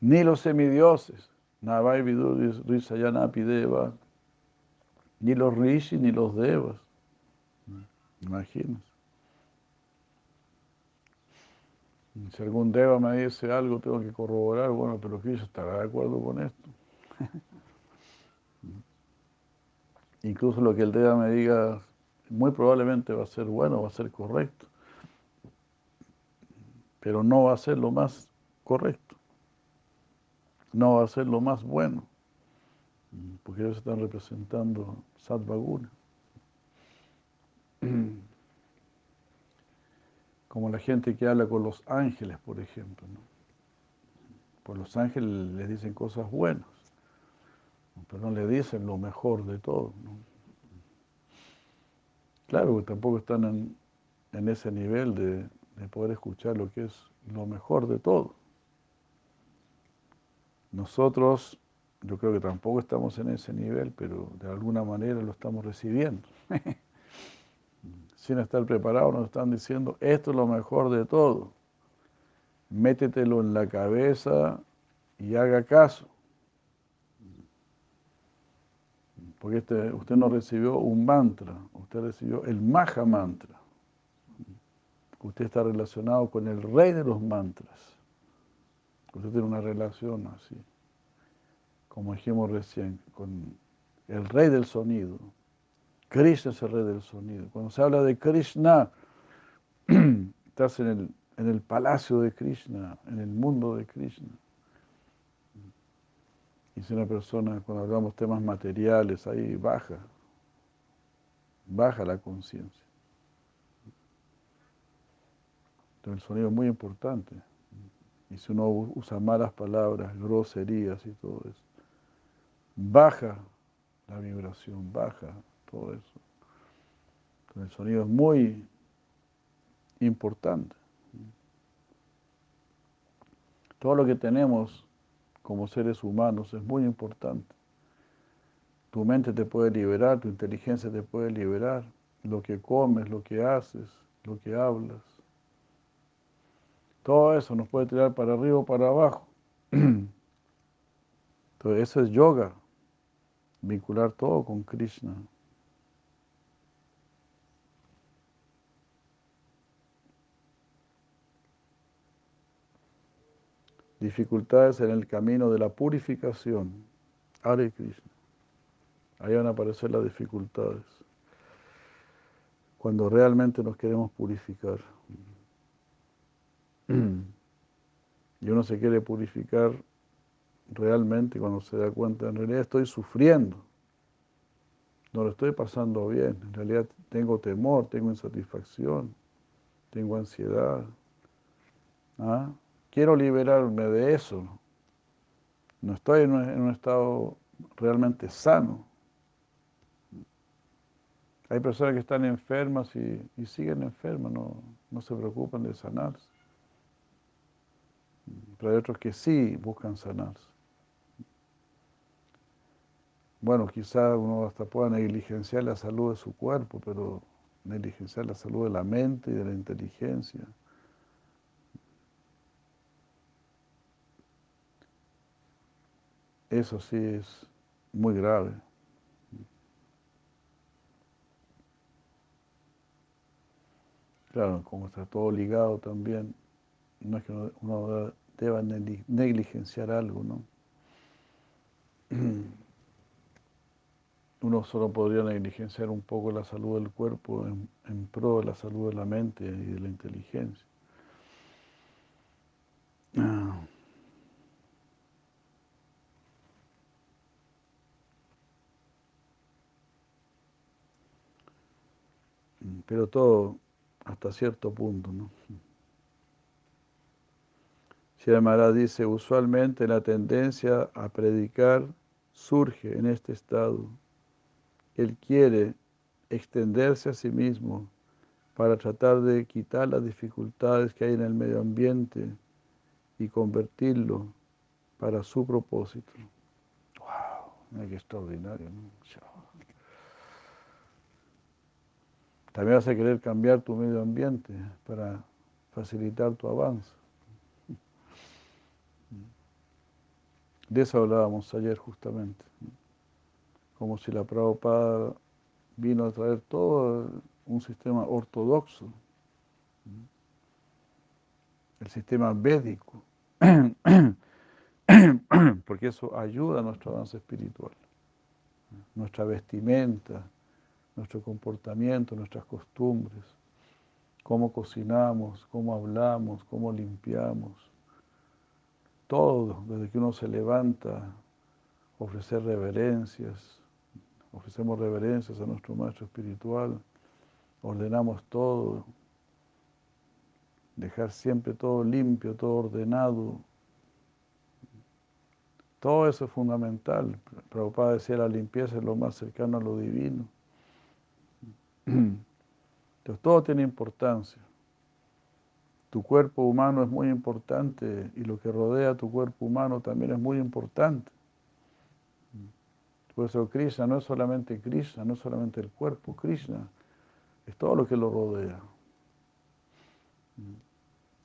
Ni los semidioses, Navai Vidur Risayana Pideva, ni los rishis ni los devas. Imagínense. Si algún deva me dice algo, tengo que corroborar, bueno, pero Krishna estará de acuerdo con esto. Incluso lo que el deva me diga, muy probablemente va a ser bueno, va a ser correcto, pero no va a ser lo más correcto, no va a ser lo más bueno, porque ellos están representando Satvaguna. como la gente que habla con los ángeles, por ejemplo. ¿no? Por los ángeles les dicen cosas buenas, pero no le dicen lo mejor de todo. Claro tampoco están en, ese nivel de, de poder escuchar lo que es lo mejor de todo. Nosotros, yo creo que tampoco estamos en ese nivel, pero de alguna manera lo estamos recibiendo. sin estar preparados, nos están diciendo, esto es lo mejor de todo. Métetelo en la cabeza y haga caso. Porque este, usted no recibió un mantra, usted recibió el Maha Mantra. Usted está relacionado con el rey de los mantras. Usted tiene una relación así, como dijimos recién, con el rey del sonido. Krishna es el rey del sonido. Cuando se habla de Krishna, estás en el, palacio de Krishna, en el mundo de Krishna. Y si una persona, cuando hablamos temas materiales, ahí baja, baja la conciencia. Entonces el sonido es muy importante. Y si uno usa malas palabras, groserías y todo eso, baja la vibración, baja todo eso. el sonido es muy importante. Todo lo que tenemos como seres humanos es muy importante. Tu mente te puede liberar, tu inteligencia te puede liberar, lo que comes, lo que haces, lo que hablas. Todo eso nos puede tirar para arriba o para abajo. Entonces, eso es yoga, vincular todo con Krishna. Dificultades en el camino de la purificación. Hare Krishna. Ahí van a aparecer las dificultades. Cuando realmente nos queremos purificar. Y uno se quiere purificar realmente cuando se da cuenta, en realidad estoy sufriendo. No lo estoy pasando bien. En realidad tengo temor, tengo insatisfacción, tengo ansiedad. ¿Ah? Quiero liberarme de eso. No estoy en un, estado realmente sano. Hay personas que están enfermas y, siguen enfermas, no, no, se preocupan de sanarse. Pero hay otros que sí buscan sanarse. Bueno, quizá uno hasta pueda negligenciar la salud de su cuerpo, pero negligenciar la salud de la mente y de la inteligencia. Eso sí es muy grave. Claro, como está todo ligado también, no es que uno deba negligenciar algo, ¿no? uno solo podría negligenciar un poco la salud del cuerpo en, en pro de la salud de la mente y de la inteligencia. Ah. Pero todo hasta cierto punto, ¿no? Maharaj dice, usualmente la tendencia a predicar surge en este estado. Él quiere extenderse a sí mismo para tratar de quitar las dificultades que hay en el medio ambiente y convertirlo para su propósito. ¡Wow! ¡Qué extraordinario! También vas a querer cambiar tu medio ambiente para facilitar tu avance. De eso hablábamos ayer justamente. Como si la Prabhupada vino a traer todo un sistema ortodoxo, el sistema védico, porque eso ayuda a nuestro avance espiritual, nuestra vestimenta, nuestro comportamiento, nuestras costumbres, cómo cocinamos, cómo hablamos, cómo limpiamos. Todo, desde que uno se levanta, ofrecer reverencias, ofrecemos reverencias a nuestro maestro espiritual, ordenamos todo, dejar siempre todo limpio, todo ordenado. Todo eso es fundamental. Prabhupada decía la limpieza es lo más cercano a lo divino. Entonces todo tiene importancia. Tu cuerpo humano es muy importante y lo que rodea tu cuerpo humano también es muy importante. Por eso Krishna no es solamente Krishna, no es solamente el cuerpo, Krishna es todo lo que lo rodea.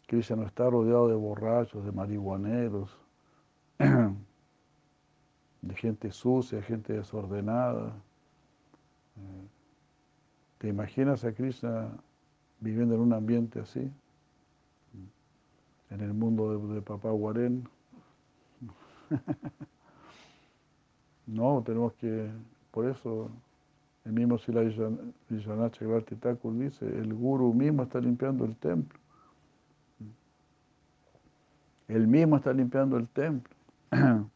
Krishna no está rodeado de borrachos, de marihuaneros, de gente sucia, gente desordenada. ¿Te imaginas a Krishna viviendo en un ambiente así? En el mundo de, Papá Guarén. no, tenemos que, por eso el mismo Sila Chakravarti Thakur dice, el guru mismo está limpiando el templo. Él mismo está limpiando el templo.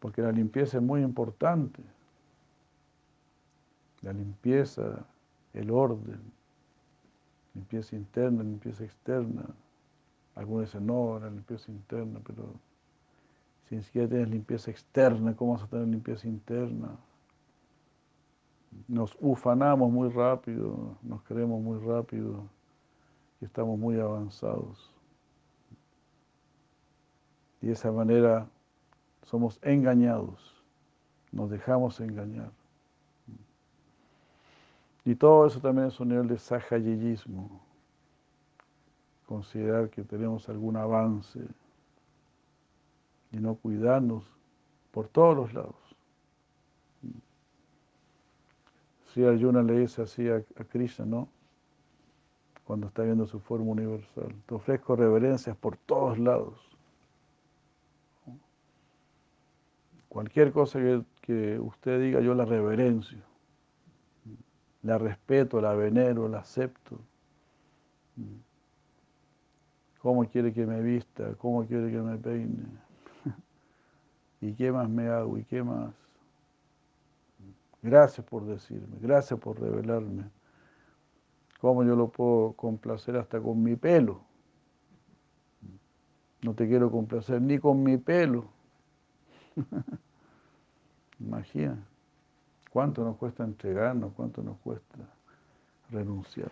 Porque la limpieza es muy importante la limpieza, el orden, limpieza interna, limpieza externa. Algunos dicen, no, la limpieza interna, pero si ni siquiera tienes limpieza externa, ¿cómo vas a tener limpieza interna? Nos ufanamos muy rápido, nos creemos muy rápido y estamos muy avanzados. Y de esa manera somos engañados, nos dejamos engañar. Y todo eso también es un nivel de sahayillismo. Considerar que tenemos algún avance y no cuidarnos por todos los lados. Si Arjuna le dice así a, Krishna, ¿no? Cuando está viendo su forma universal. Te ofrezco reverencias por todos lados. Cualquier cosa que usted diga, yo la reverencio la respeto, la venero, la acepto. ¿Cómo quiere que me vista? ¿Cómo quiere que me peine? ¿Y qué más me hago? ¿Y qué más? Gracias por decirme, gracias por revelarme. ¿Cómo yo lo puedo complacer hasta con mi pelo? No te quiero complacer ni con mi pelo. Imagina. ¿Cuánto nos cuesta entregarnos? ¿Cuánto nos cuesta renunciar?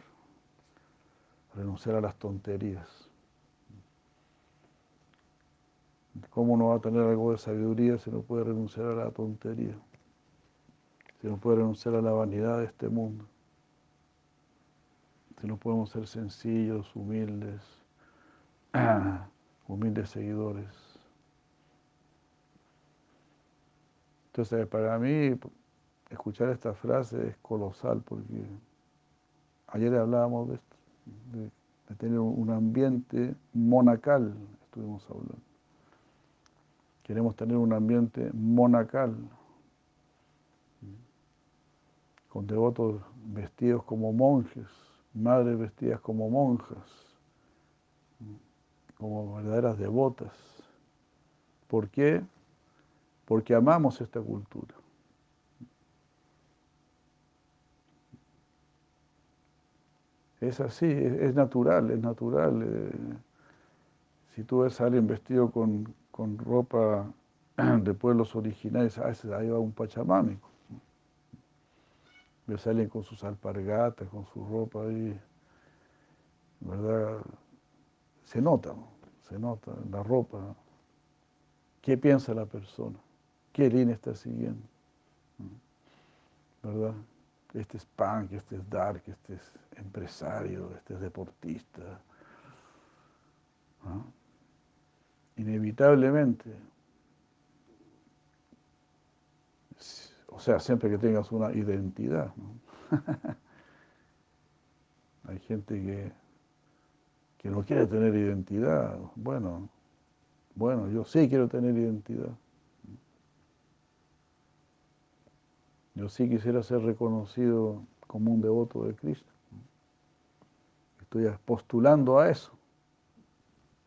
Renunciar a las tonterías. ¿Cómo no va a tener algo de sabiduría si no puede renunciar a la tontería? Si no puede renunciar a la vanidad de este mundo. Si no podemos ser sencillos, humildes, humildes seguidores. Entonces, para mí, escuchar esta frase es colosal porque ayer hablábamos de esto, de, tener un ambiente monacal, estuvimos hablando. Queremos tener un ambiente monacal, con devotos vestidos como monjes, madres vestidas como monjas, como verdaderas devotas. ¿Por qué? Porque amamos esta cultura. Es así, es, natural, es natural. Eh, si tú ves a alguien vestido con, con ropa de pueblos originales, a veces ahí va un pachamámico. Ves a con sus alpargatas, con su ropa ahí, ¿verdad? Se nota, se nota la ropa. ¿Qué piensa la persona? ¿Qué línea está siguiendo? ¿Verdad? Este es punk, este es dark, este es empresario, este es deportista. Inevitablemente, o sea, siempre que tengas una identidad. Hay gente que, que no quiere tener identidad. Bueno, bueno, yo sí quiero tener identidad. Yo sí quisiera ser reconocido como un devoto de Cristo. Estoy postulando a eso.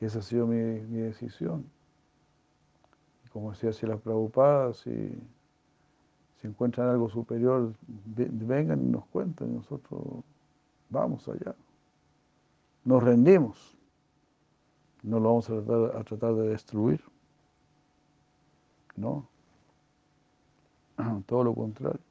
Esa ha sido mi, decisión. como decía si las preocupadas, si, si encuentran algo superior, vengan y nos cuenten, nosotros vamos allá. Nos rendimos. No lo vamos a tratar de destruir. No, todo lo contrario.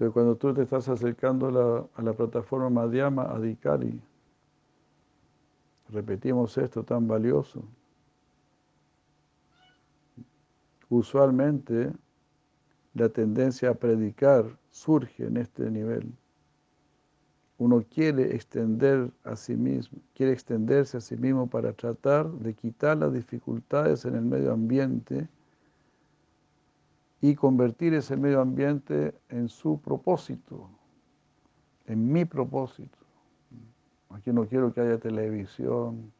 Entonces, cuando tú te estás acercando a la, plataforma Madhyama Adhikari, repetimos esto tan valioso. Usualmente la tendencia a predicar surge en este nivel uno quiere extender a sí mismo, quiere extenderse a sí mismo para tratar de quitar las dificultades en el medio ambiente y convertir ese medio ambiente en su propósito, en mi propósito. Aquí no quiero que haya televisión,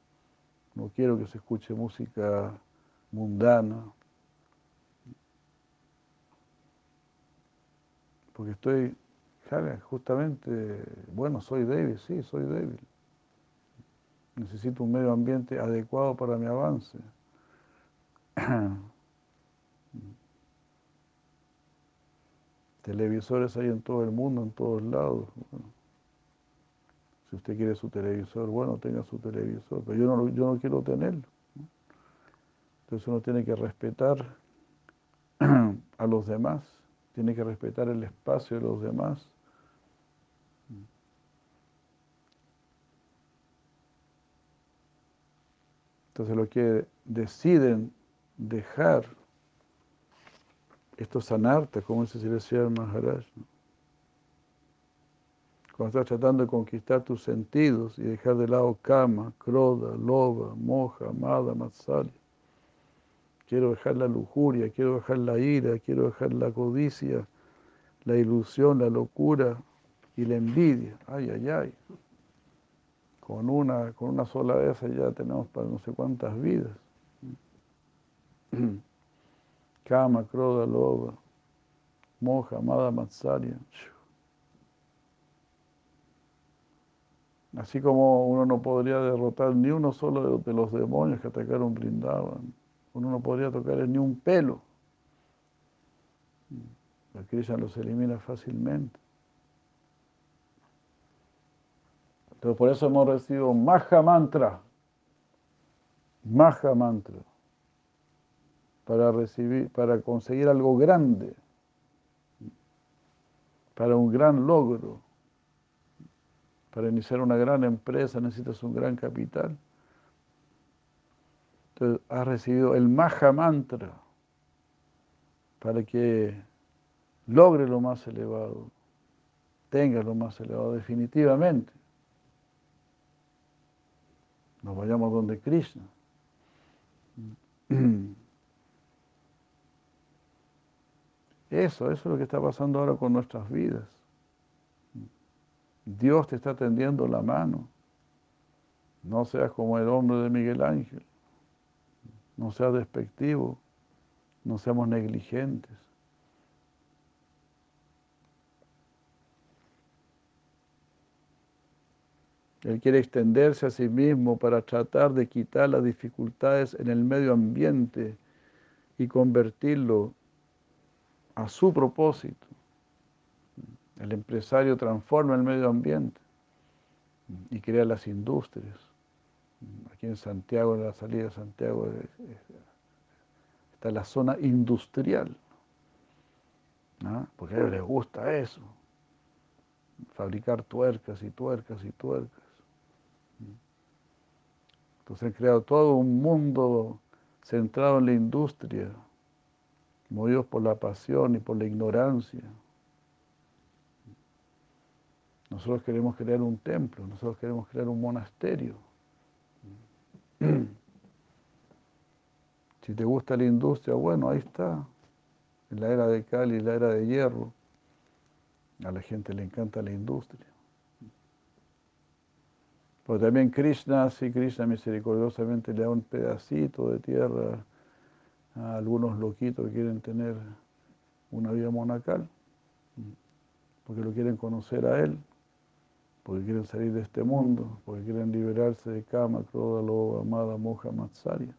no quiero que se escuche música mundana, porque estoy justamente, bueno, soy débil, sí, soy débil. Necesito un medio ambiente adecuado para mi avance. Televisores hay en todo el mundo, en todos lados. si usted quiere su televisor, bueno, tenga su televisor, pero yo no, yo no quiero tenerlo. Entonces uno tiene que respetar a los demás, tiene que respetar el espacio de los demás Entonces lo que deciden dejar estos sanartas, como dice Sri Maharaj, cuando estás tratando de conquistar tus sentidos y dejar de lado kama, kroda, loba, moja, amada, matsali. Quiero dejar la lujuria, quiero dejar la ira, quiero dejar la codicia, la ilusión, la locura y la envidia. Ay, ay, ay con una, con una sola vez ya tenemos para no sé cuántas vidas. Kama, Kroda, Loba, Moja, Amada, Matsaria. Así como uno no podría derrotar ni uno solo de los demonios que atacaron Brindaban, uno no podría tocar ni un pelo. La Krishna los elimina fácilmente. Entonces por eso hemos recibido Maha Mantra. Maha Mantra. Para recibir, para conseguir algo grande. Para un gran logro. Para iniciar una gran empresa necesitas un gran capital. Entonces has recibido el Maha Mantra para que logre lo más elevado, tenga lo más elevado definitivamente nos vayamos donde Krishna. Eso, eso es lo que está pasando ahora con nuestras vidas. Dios te está tendiendo la mano. No seas como el hombre de Miguel Ángel. no seas despectivo, no seamos negligentes. Él quiere extenderse a sí mismo para tratar de quitar las dificultades en el medio ambiente y convertirlo a su propósito. El empresario transforma el medio ambiente y crea las industrias. Aquí en Santiago, en la salida de Santiago, está la zona industrial, porque a ellos les gusta eso, fabricar tuercas y tuercas y tuercas. Entonces han creado todo un mundo centrado en la industria, movidos por la pasión y por la ignorancia. Nosotros queremos crear un templo, nosotros queremos crear un monasterio. Si te gusta la industria, bueno, ahí está. En la era de Cali, la era de hierro, a la gente le encanta la industria. Pero también Krishna, sí, Krishna misericordiosamente le da un pedacito de tierra a algunos loquitos que quieren tener una vida monacal, porque lo quieren conocer a él, porque quieren salir de este mundo, porque quieren liberarse de Kama, Kroda, Loba, Amada, Moja, Matsarya.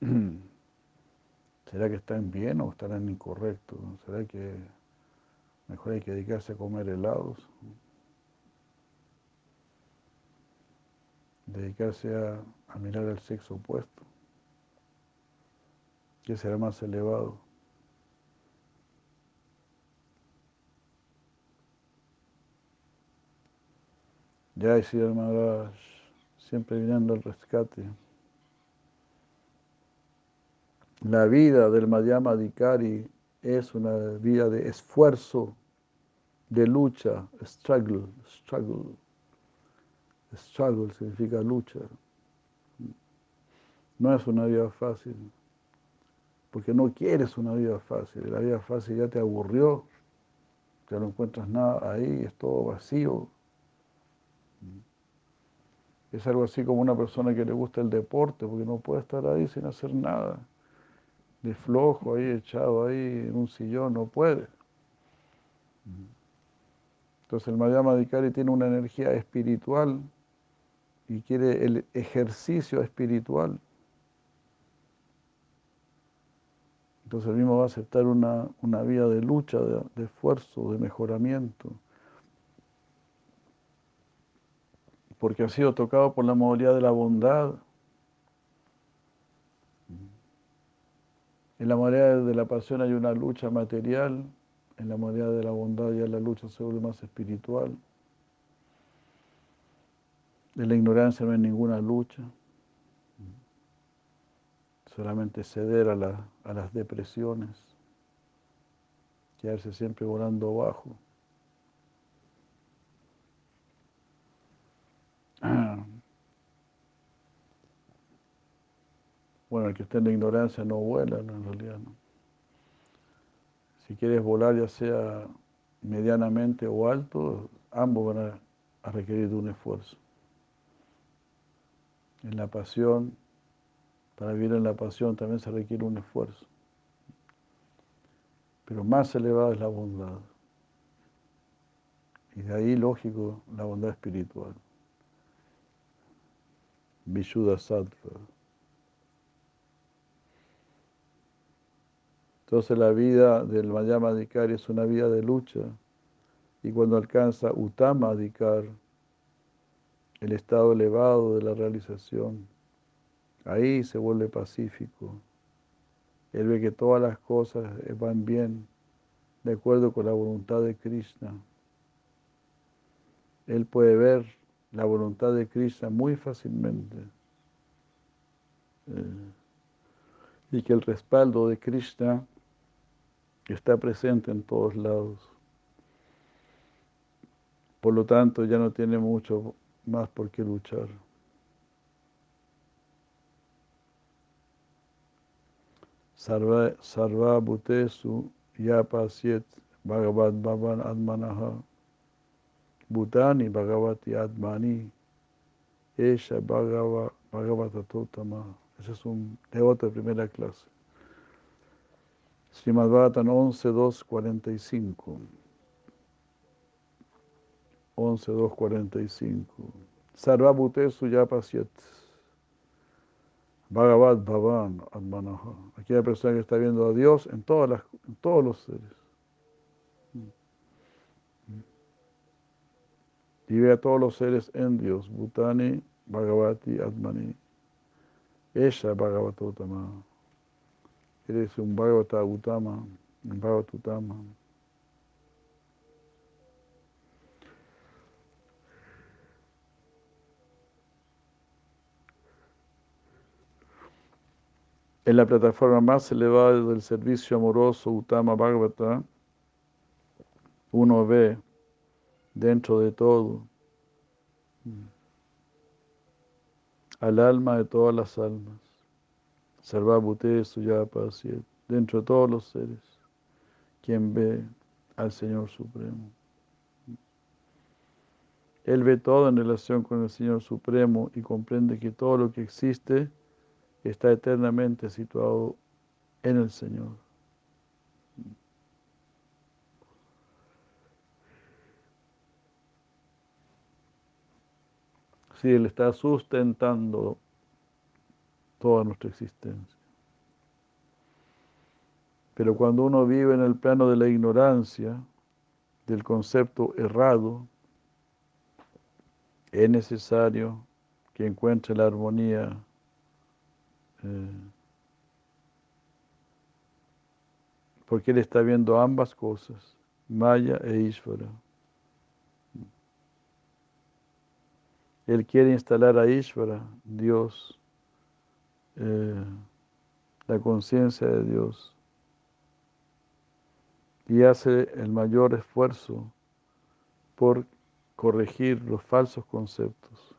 ¿Será que están bien o estarán incorrectos? ¿Será que mejor hay que dedicarse a comer helados? dedicarse a, mirar el sexo opuesto, que será más elevado. Ya decía Maharaj, siempre viniendo al rescate. La vida del Madhyama Dikari es una vida de esfuerzo, de lucha, struggle, struggle. Struggle significa lucha. No es una vida fácil, porque no quieres una vida fácil. La vida fácil ya te aburrió, ya no encuentras nada ahí, es todo vacío. Es algo así como una persona que le gusta el deporte, porque no puede estar ahí sin hacer nada. De flojo ahí, echado ahí en un sillón, no puede. Entonces el Madhyama Dikari tiene una energía espiritual y quiere el ejercicio espiritual. Entonces el mismo va a aceptar una, vida de lucha, de, esfuerzo, de mejoramiento. Porque ha sido tocado por la modalidad de la bondad. En la modalidad de la pasión hay una lucha material, en la modalidad de la bondad ya la lucha se vuelve más espiritual. De la ignorancia no hay ninguna lucha, solamente ceder a, las depresiones, quedarse siempre volando abajo. Bueno, el que esté en la ignorancia no vuela, en realidad. Si quieres volar, ya sea medianamente o alto, ambos van a requerir de un esfuerzo en la pasión, para vivir en la pasión también se requiere un esfuerzo. Pero más elevada es la bondad. Y de ahí, lógico, la bondad espiritual. Vishuddha Sattva. Entonces la vida del Mayama Adhikari es una vida de lucha. Y cuando alcanza Utama Adhikar, el estado elevado de la realización. Ahí se vuelve pacífico. Él ve que todas las cosas van bien de acuerdo con la voluntad de Krishna. Él puede ver la voluntad de Krishna muy fácilmente. Eh, y que el respaldo de Krishna está presente en todos lados. Por lo tanto, ya no tiene mucho más por qué luchar. Sarva, sarva bhutesu yapasyet bhagavad bhavan admanaha bhutani bhagavati admani esha bhagava bhagavatotama. Ese es un devoto de primera clase. Srimad Bhattan 11, 2, 45. 11, 2, 45. Sarvabhutesu yapasyat. Bhagavad Bhavan Atmanaha. Aquella persona que está viendo a Dios en, todos los seres. Y ve a todos los seres en Dios. Bhutani, Bhagavati, Atmani. Ella Bhagavatotama. Eres un Bhagavata un Bhagavatutama. En la plataforma más elevada del servicio amoroso Utama Bhagavata, uno ve dentro de todo al alma de todas las almas, Sarvabhute Suyapasya, dentro de todos los seres, quien ve al Señor Supremo. Él ve todo en relación con el Señor Supremo y comprende que todo lo que existe está eternamente situado en el Señor. Sí, Él está sustentando toda nuestra existencia. Pero cuando uno vive en el plano de la ignorancia, del concepto errado, es necesario que encuentre la armonía porque él está viendo ambas cosas, Maya e Ishvara. Él quiere instalar a Ishvara, Dios, eh, la conciencia de Dios, y hace el mayor esfuerzo por corregir los falsos conceptos.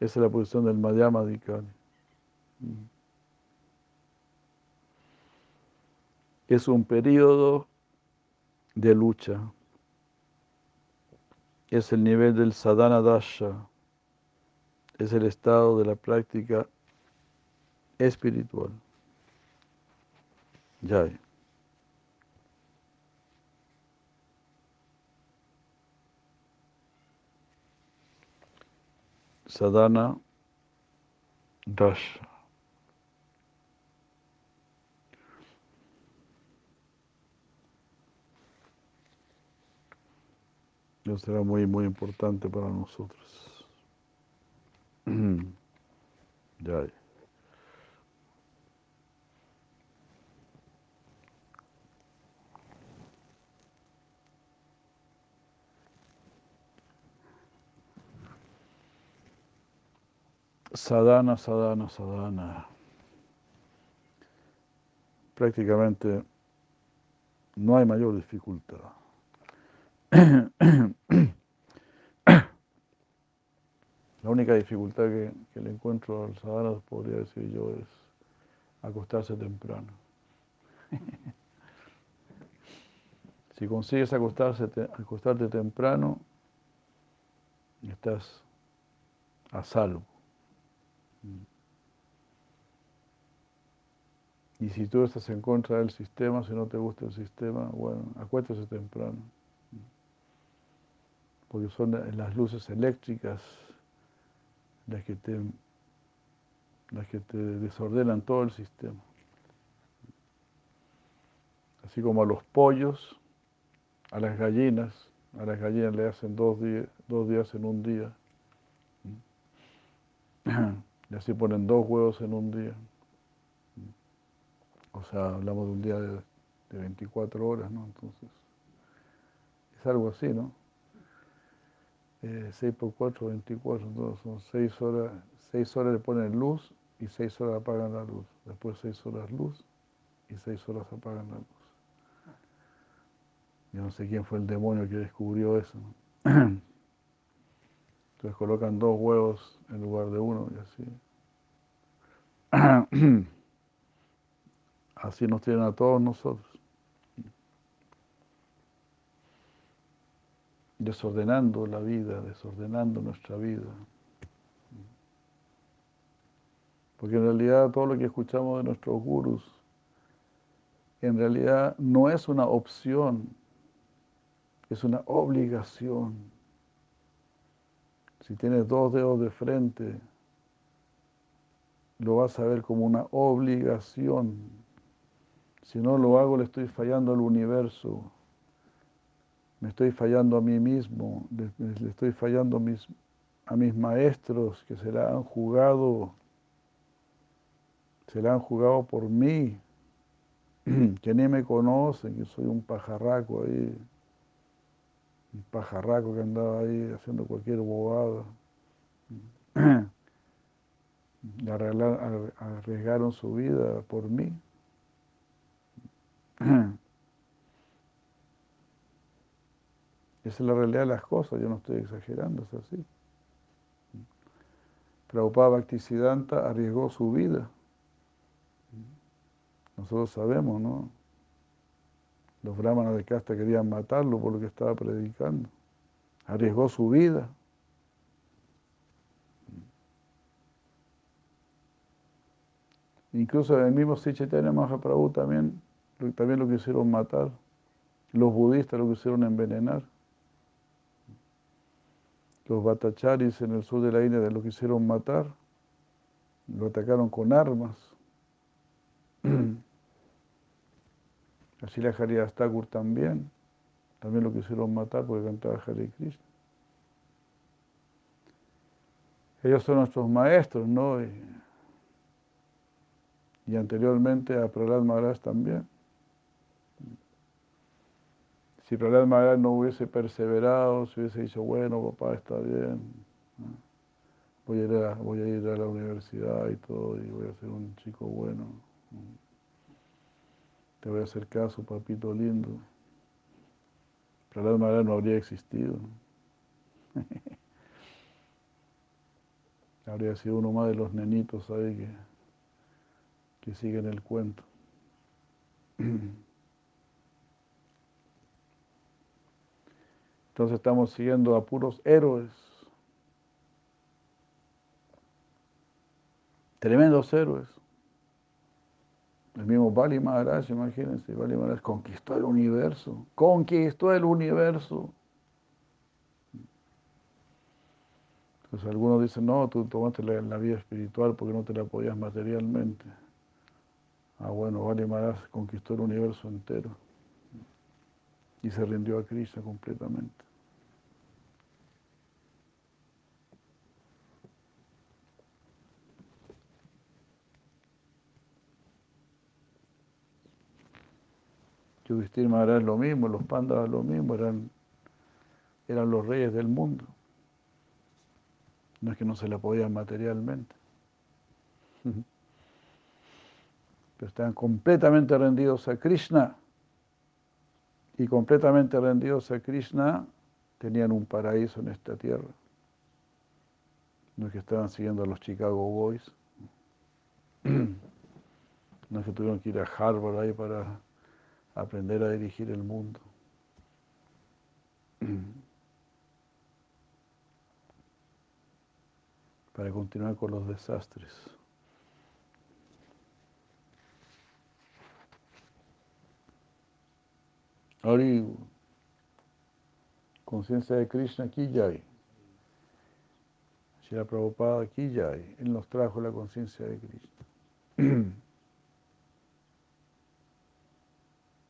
Esa es la posición del Madhyama Dikari. Es un periodo de lucha. Es el nivel del sadhana dasha. Es el estado de la práctica espiritual. Ya. Sadhana dasha. Eso será muy, muy importante para nosotros. ya. Sadhana, sadhana, sadhana. Prácticamente no hay mayor dificultad. La única dificultad que, le encuentro al sadhana, podría decir yo, es acostarse temprano. si consigues acostarse, acostarte temprano, estás a salvo. Y si tú estás en contra del sistema, si no te gusta el sistema, bueno, acuéstese temprano. Porque son las luces eléctricas las que te, las que te desordenan todo el sistema. Así como a los pollos, a las gallinas, a las gallinas le hacen dos, días, dos días en un día. Y así ponen dos huevos en un día. O sea, hablamos de un día de, 24 horas, ¿no? Entonces, es algo así, ¿no? 6 eh, por 4, 24, entonces son 6 horas, 6 horas le ponen luz y 6 horas apagan la luz. Después 6 horas luz y 6 horas apagan la luz. Yo no sé quién fue el demonio que descubrió eso. ¿no? Entonces colocan dos huevos en lugar de uno y así. Así nos tienen a todos nosotros. Desordenando la vida, desordenando nuestra vida. Porque en realidad todo lo que escuchamos de nuestros gurus, en realidad no es una opción, es una obligación. Si tienes dos dedos de frente, lo vas a ver como una obligación. Si no lo hago, le estoy fallando al universo. Me estoy fallando a mí mismo, le, estoy fallando a mis, a mis maestros que se la han jugado se la han jugado por mí, que ni me conocen, que soy un pajarraco ahí, un pajarraco que andaba ahí haciendo cualquier bobada. Arriesgaron su vida por mí. Esa es la realidad de las cosas, yo no estoy exagerando, es así. Prabhupada Bhaktisiddhanta arriesgó su vida nosotros sabemos, ¿no? Los brahmanas de casta querían matarlo por lo que estaba predicando. Arriesgó su vida. Incluso el mismo Sichaitanya Mahaprabhu también, también lo quisieron matar. Los budistas lo quisieron envenenar. Los batacharis en el sur de la India lo quisieron matar. Lo atacaron con armas. Así la Haridas Thakur también, también lo quisieron matar porque cantaba Hare Krishna. Ellos son nuestros maestros, ¿no? Y, anteriormente a Prahlad Maharaj también. Si Prahlad Maharaj no hubiese perseverado, si hubiese dicho, bueno, papá, está bien, voy a, ir a, voy a ir a la universidad y todo, y voy a ser un chico bueno. Te voy a hacer caso, papito lindo. Prahlad Maharaj no habría existido. habría sido uno más de los nenitos ahí que, que siguen el cuento. Entonces estamos siguiendo a puros héroes. Tremendos héroes. El mismo Bali Maharaj, imagínense, Bali Maharaj conquistó el universo, conquistó el universo. Entonces algunos dicen, no, tú tomaste la, vida espiritual porque no te la podías materialmente. Ah, bueno, Bali Maharaj conquistó el universo entero y se rindió a Krishna completamente. Yudhishthir Maharaj lo mismo, los pandas lo mismo, eran, eran los reyes del mundo. No es que no se la podían materialmente. Pero estaban completamente rendidos a Krishna. Y completamente rendidos a Krishna tenían un paraíso en esta tierra. No es que estaban siguiendo a los Chicago Boys. No es que tuvieron que ir a Harvard ahí para aprender a dirigir el mundo. Para continuar con los desastres. Ahora, conciencia de Krishna, aquí ya hay. la Prabhupada, aquí hay. Él nos trajo la conciencia de Krishna.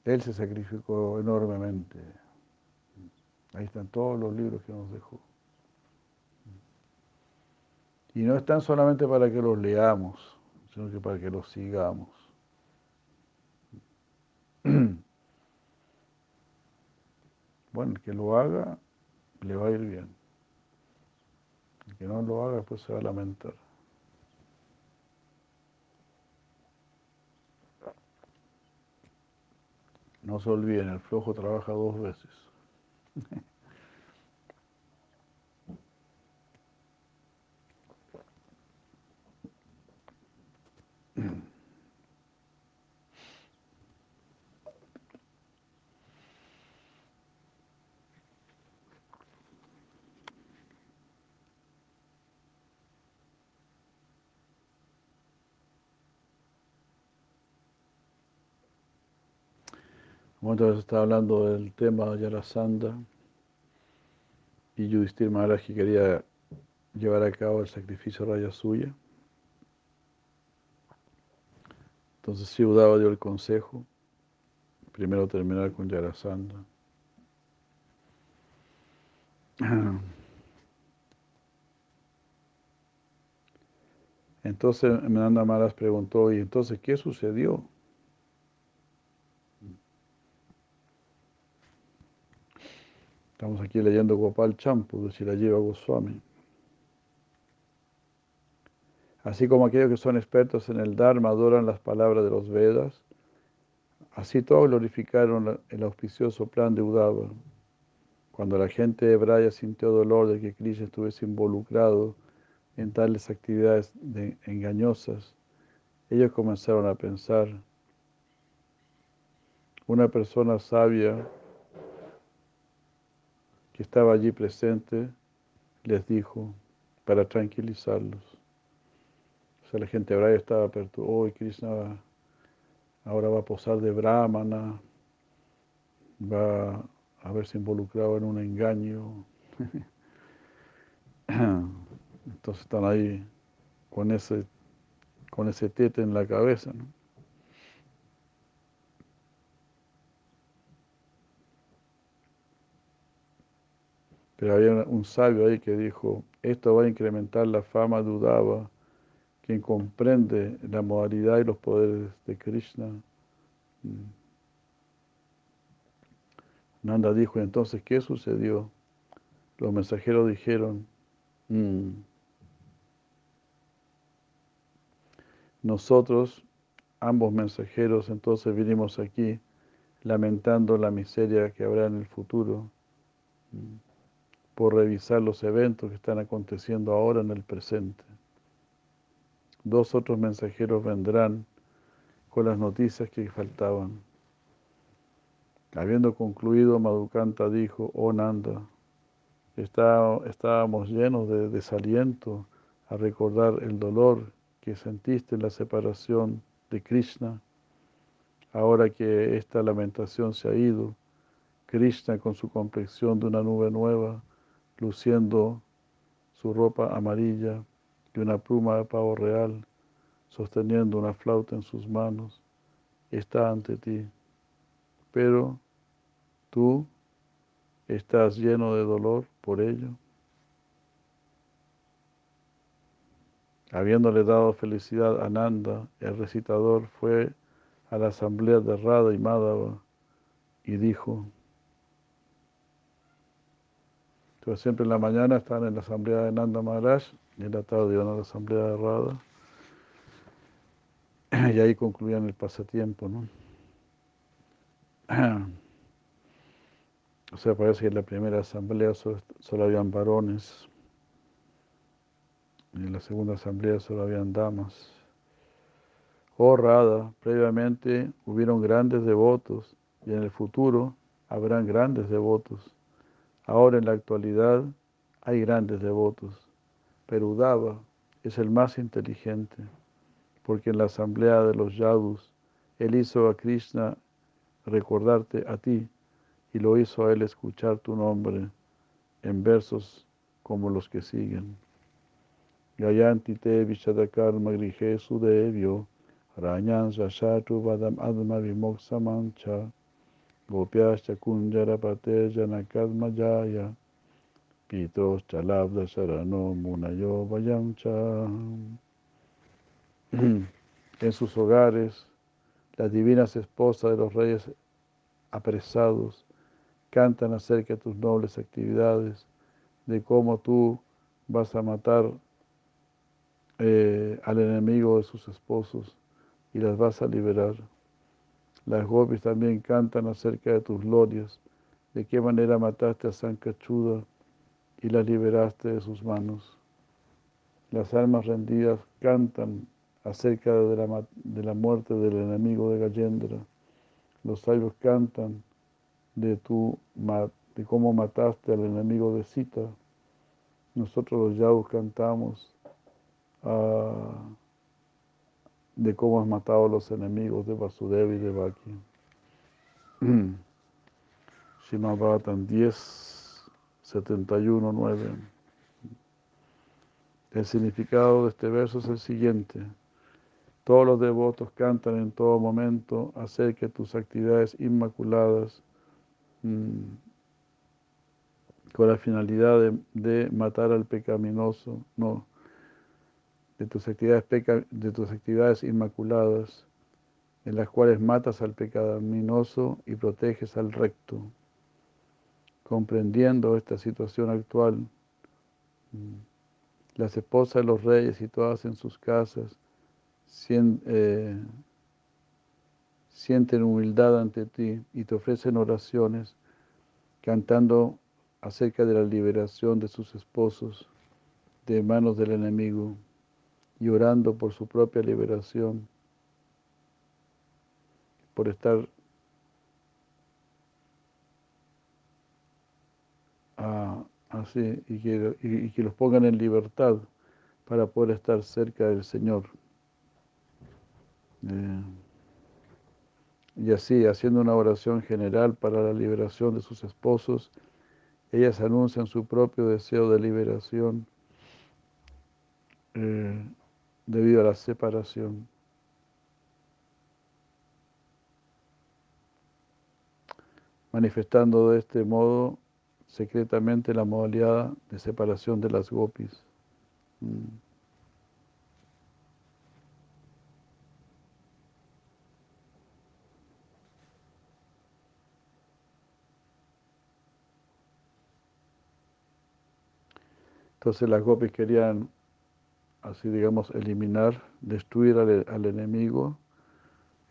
Él se sacrificó enormemente. Ahí están todos los libros que nos dejó. Y no están solamente para que los leamos, sino que para que los sigamos. Bueno, el que lo haga, le va a ir bien. El que no lo haga, pues se va a lamentar. No se olviden, el flojo trabaja dos veces. Entonces está hablando del tema de Yarasanda y Yudhishthir Maharaj que quería llevar a cabo el sacrificio Raya suya. Entonces si Udava dio el consejo, primero terminar con Yarasanda. Entonces Menanda Maras preguntó, ¿y entonces qué sucedió? Estamos aquí leyendo Gopal Champu de Shirajiva Goswami. Así como aquellos que son expertos en el Dharma adoran las palabras de los Vedas, así todos glorificaron el auspicioso plan de Udava. Cuando la gente de Braya sintió dolor de que Krishna estuviese involucrado en tales actividades engañosas, ellos comenzaron a pensar, una persona sabia que estaba allí presente les dijo para tranquilizarlos. O sea, la gente de Braya estaba perturbada, hoy Krishna ahora va a posar de Brahmana, va a haberse involucrado en un engaño. Entonces están ahí con ese, con ese tete en la cabeza. ¿no? Pero había un sabio ahí que dijo, esto va a incrementar la fama de Udava, quien comprende la modalidad y los poderes de Krishna. Mm. Nanda dijo, entonces, ¿qué sucedió? Los mensajeros dijeron, mm, nosotros, ambos mensajeros, entonces vinimos aquí lamentando la miseria que habrá en el futuro mm, por revisar los eventos que están aconteciendo ahora en el presente. Dos otros mensajeros vendrán con las noticias que faltaban. Habiendo concluido, Madhukanta dijo, oh Nanda, estábamos llenos de desaliento a recordar el dolor que sentiste en la separación de Krishna. Ahora que esta lamentación se ha ido, Krishna con su complexión de una nube nueva, luciendo su ropa amarilla y una pluma de pavo real, sosteniendo una flauta en sus manos, está ante ti pero tú estás lleno de dolor por ello. Habiéndole dado felicidad a Nanda, el recitador fue a la asamblea de Radha y Madhava y dijo, entonces siempre en la mañana están en la asamblea de Nanda Maharaj y en la tarde iban a la asamblea de Radha y ahí concluían el pasatiempo, ¿no? O sea, parece que en la primera asamblea solo, habían varones, y en la segunda asamblea solo habían damas. Oh Rada, previamente hubieron grandes devotos y en el futuro habrán grandes devotos. Ahora en la actualidad hay grandes devotos, pero Udava es el más inteligente, porque en la asamblea de los Yadus él hizo a Krishna recordarte a ti y lo hizo a él escuchar tu nombre en versos como los que siguen. Gayanti te vishadakarma grihe sudevyo rañan vadam adma vimoksa mancha janakadma jaya pitos chalabda sarano munayo vayamcha en sus hogares las divinas esposas de los reyes apresados cantan acerca de tus nobles actividades, de cómo tú vas a matar eh, al enemigo de sus esposos y las vas a liberar. Las gopis también cantan acerca de tus glorias, de qué manera mataste a Sankachuda y la liberaste de sus manos. Las almas rendidas cantan acerca de la, de la muerte del enemigo de Gayendra. Los sabios cantan de, tu, de cómo mataste al enemigo de Sita. Nosotros los Yavus cantamos uh, de cómo has matado a los enemigos de Vasudeva y de Baki. Shimabhatan 10, 71, 9. El significado de este verso es el siguiente. Todos los devotos cantan en todo momento acerca de tus actividades inmaculadas mm, con la finalidad de, de, matar al pecaminoso, no, de tus, actividades peca, de tus actividades inmaculadas, en las cuales matas al pecaminoso y proteges al recto. Comprendiendo esta situación actual, mm, las esposas de los reyes y todas en sus casas, eh, sienten humildad ante ti y te ofrecen oraciones cantando acerca de la liberación de sus esposos de manos del enemigo y orando por su propia liberación, por estar así y que, y que los pongan en libertad para poder estar cerca del Señor. Eh, y así, haciendo una oración general para la liberación de sus esposos, ellas anuncian su propio deseo de liberación eh, debido a la separación. manifestando de este modo secretamente la modalidad de separación de las gopis. Mm. Entonces las gopis querían, así digamos, eliminar, destruir al, enemigo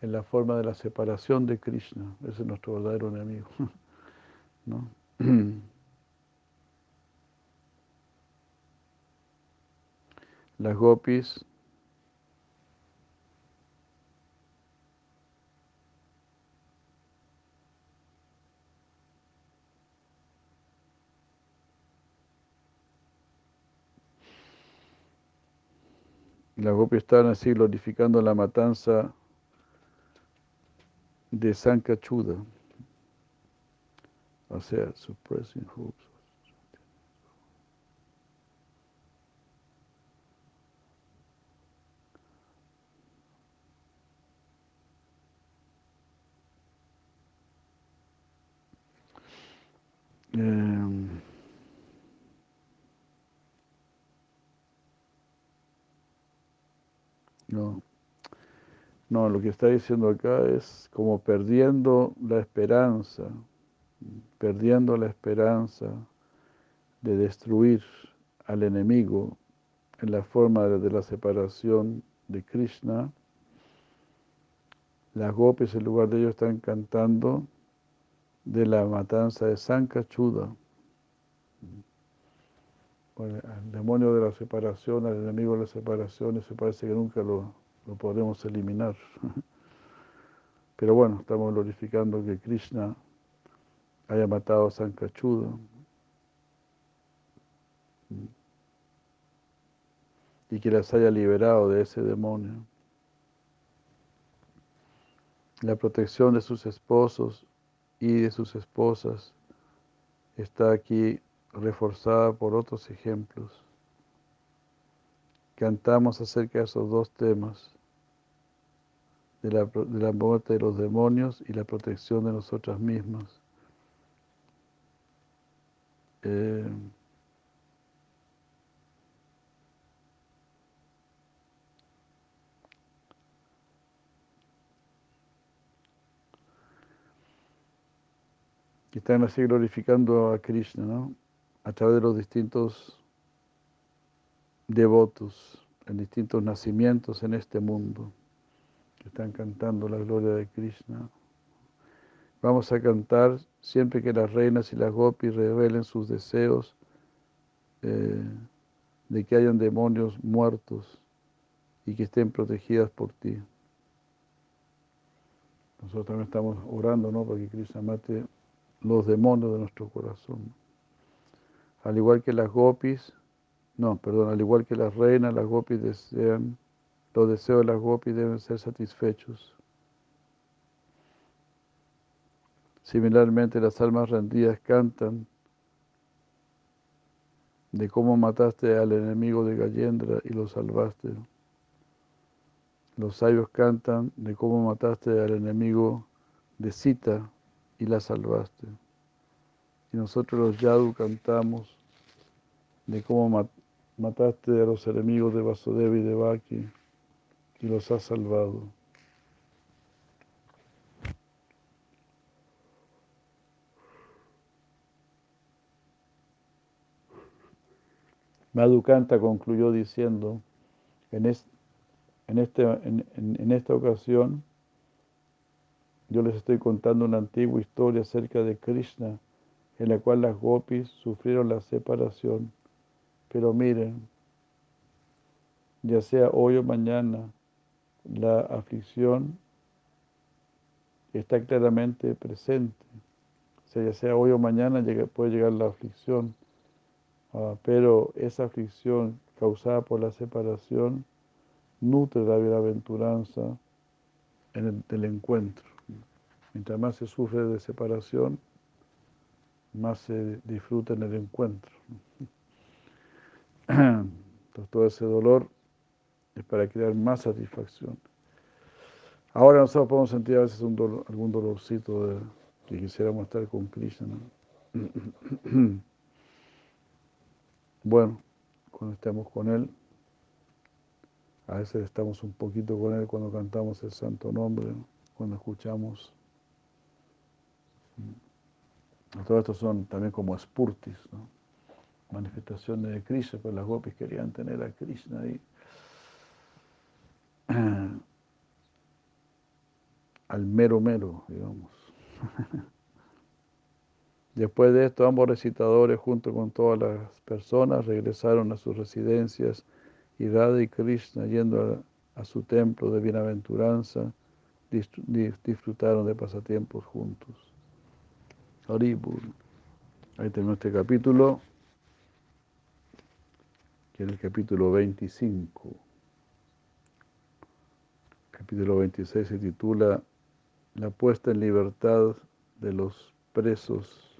en la forma de la separación de Krishna. Ese es nuestro verdadero enemigo. ¿no? Las gopis Las gopis estaban así glorificando la matanza de Sankachuda. O sea, suppressing hopes. Eh, No. No, lo que está diciendo acá es como perdiendo la esperanza, perdiendo la esperanza de destruir al enemigo en la forma de la separación de Krishna. Las gopis en lugar de ello están cantando de la matanza de Sankachuda al demonio de la separación, al enemigo de la separación, se parece que nunca lo, podremos eliminar. Pero bueno, estamos glorificando que Krishna haya matado a Sankachuda. Y que las haya liberado de ese demonio. La protección de sus esposos y de sus esposas está aquí reforzada por otros ejemplos. Cantamos acerca de esos dos temas, de la, de la muerte de los demonios y la protección de nosotras mismas. Eh, están así glorificando a Krishna, ¿no? A través de los distintos devotos, en distintos nacimientos en este mundo, que están cantando la gloria de Krishna. Vamos a cantar siempre que las reinas y las gopis revelen sus deseos eh, de que hayan demonios muertos y que estén protegidas por ti. Nosotros también estamos orando, ¿no? Para que Krishna mate los demonios de nuestro corazón al igual que las gopis, no, perdón, al igual que las reinas, las gopis desean, los deseos de las gopis deben ser satisfechos. Similarmente, las almas rendidas cantan de cómo mataste al enemigo de Gallendra y lo salvaste. Los sabios cantan de cómo mataste al enemigo de Sita y la salvaste. Y nosotros los Yadu cantamos de cómo mataste a los enemigos de Vasudeva y de Baki y los has salvado. Madhukanta concluyó diciendo, en, este, en, en, esta ocasión yo les estoy contando una antigua historia acerca de Krishna, en la cual las gopis sufrieron la separación. Pero miren, ya sea hoy o mañana, la aflicción está claramente presente. O sea, ya sea hoy o mañana puede llegar la aflicción, ah, pero esa aflicción causada por la separación nutre la bienaventuranza en el, del encuentro. Mientras más se sufre de separación, más se disfruta en el encuentro. Todo ese dolor es para crear más satisfacción. Ahora nosotros podemos sentir a veces algún dolorcito que quisiéramos estar con Krishna. Bueno, cuando estemos con Él, a veces estamos un poquito con Él cuando cantamos el santo nombre, cuando escuchamos. Todo esto son también como spurtis, ¿no? Manifestaciones de Krishna, pues las gopis querían tener a Krishna ahí. al mero mero, digamos. Después de esto, ambos recitadores, junto con todas las personas, regresaron a sus residencias y Radha y Krishna, yendo a, su templo de bienaventuranza, disfrutaron de pasatiempos juntos. Haribur. Ahí tenemos este capítulo, es el capítulo 25 capítulo 26 se titula La puesta en libertad de los presos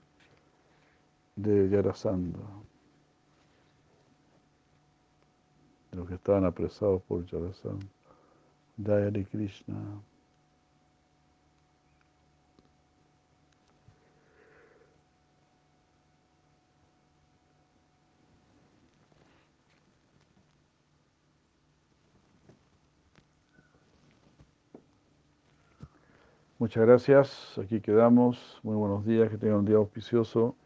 de Yarasandha, de los que estaban apresados por Yarasandha. Dayari Krishna. Muchas gracias, aquí quedamos. Muy buenos días, que tengan un día auspicioso.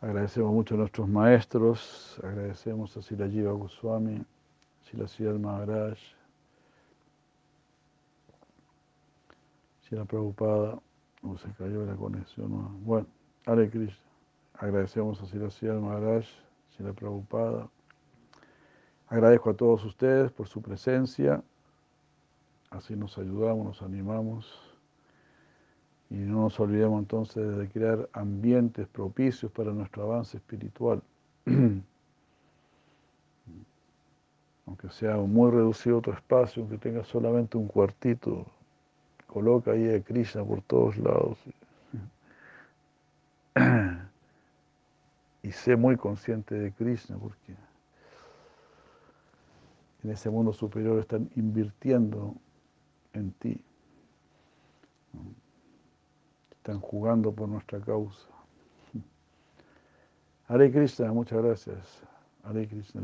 Agradecemos mucho a nuestros maestros, agradecemos a Sila Goswami, Sila Siddhar Maharaj, Sila Prabhupada, o se cayó la conexión. Bueno, Hare Krishna. Agradecemos a Sila Siddhar Maharaj, Sila Prabhupada. Agradezco a todos ustedes por su presencia. Así nos ayudamos, nos animamos y no nos olvidemos entonces de crear ambientes propicios para nuestro avance espiritual. aunque sea muy reducido tu espacio, aunque tenga solamente un cuartito, coloca ahí a Krishna por todos lados. Y sé muy consciente de Krishna porque en ese mundo superior están invirtiendo en ti. Están jugando por nuestra causa. Hare Krishna, muchas gracias. Hare Krishna.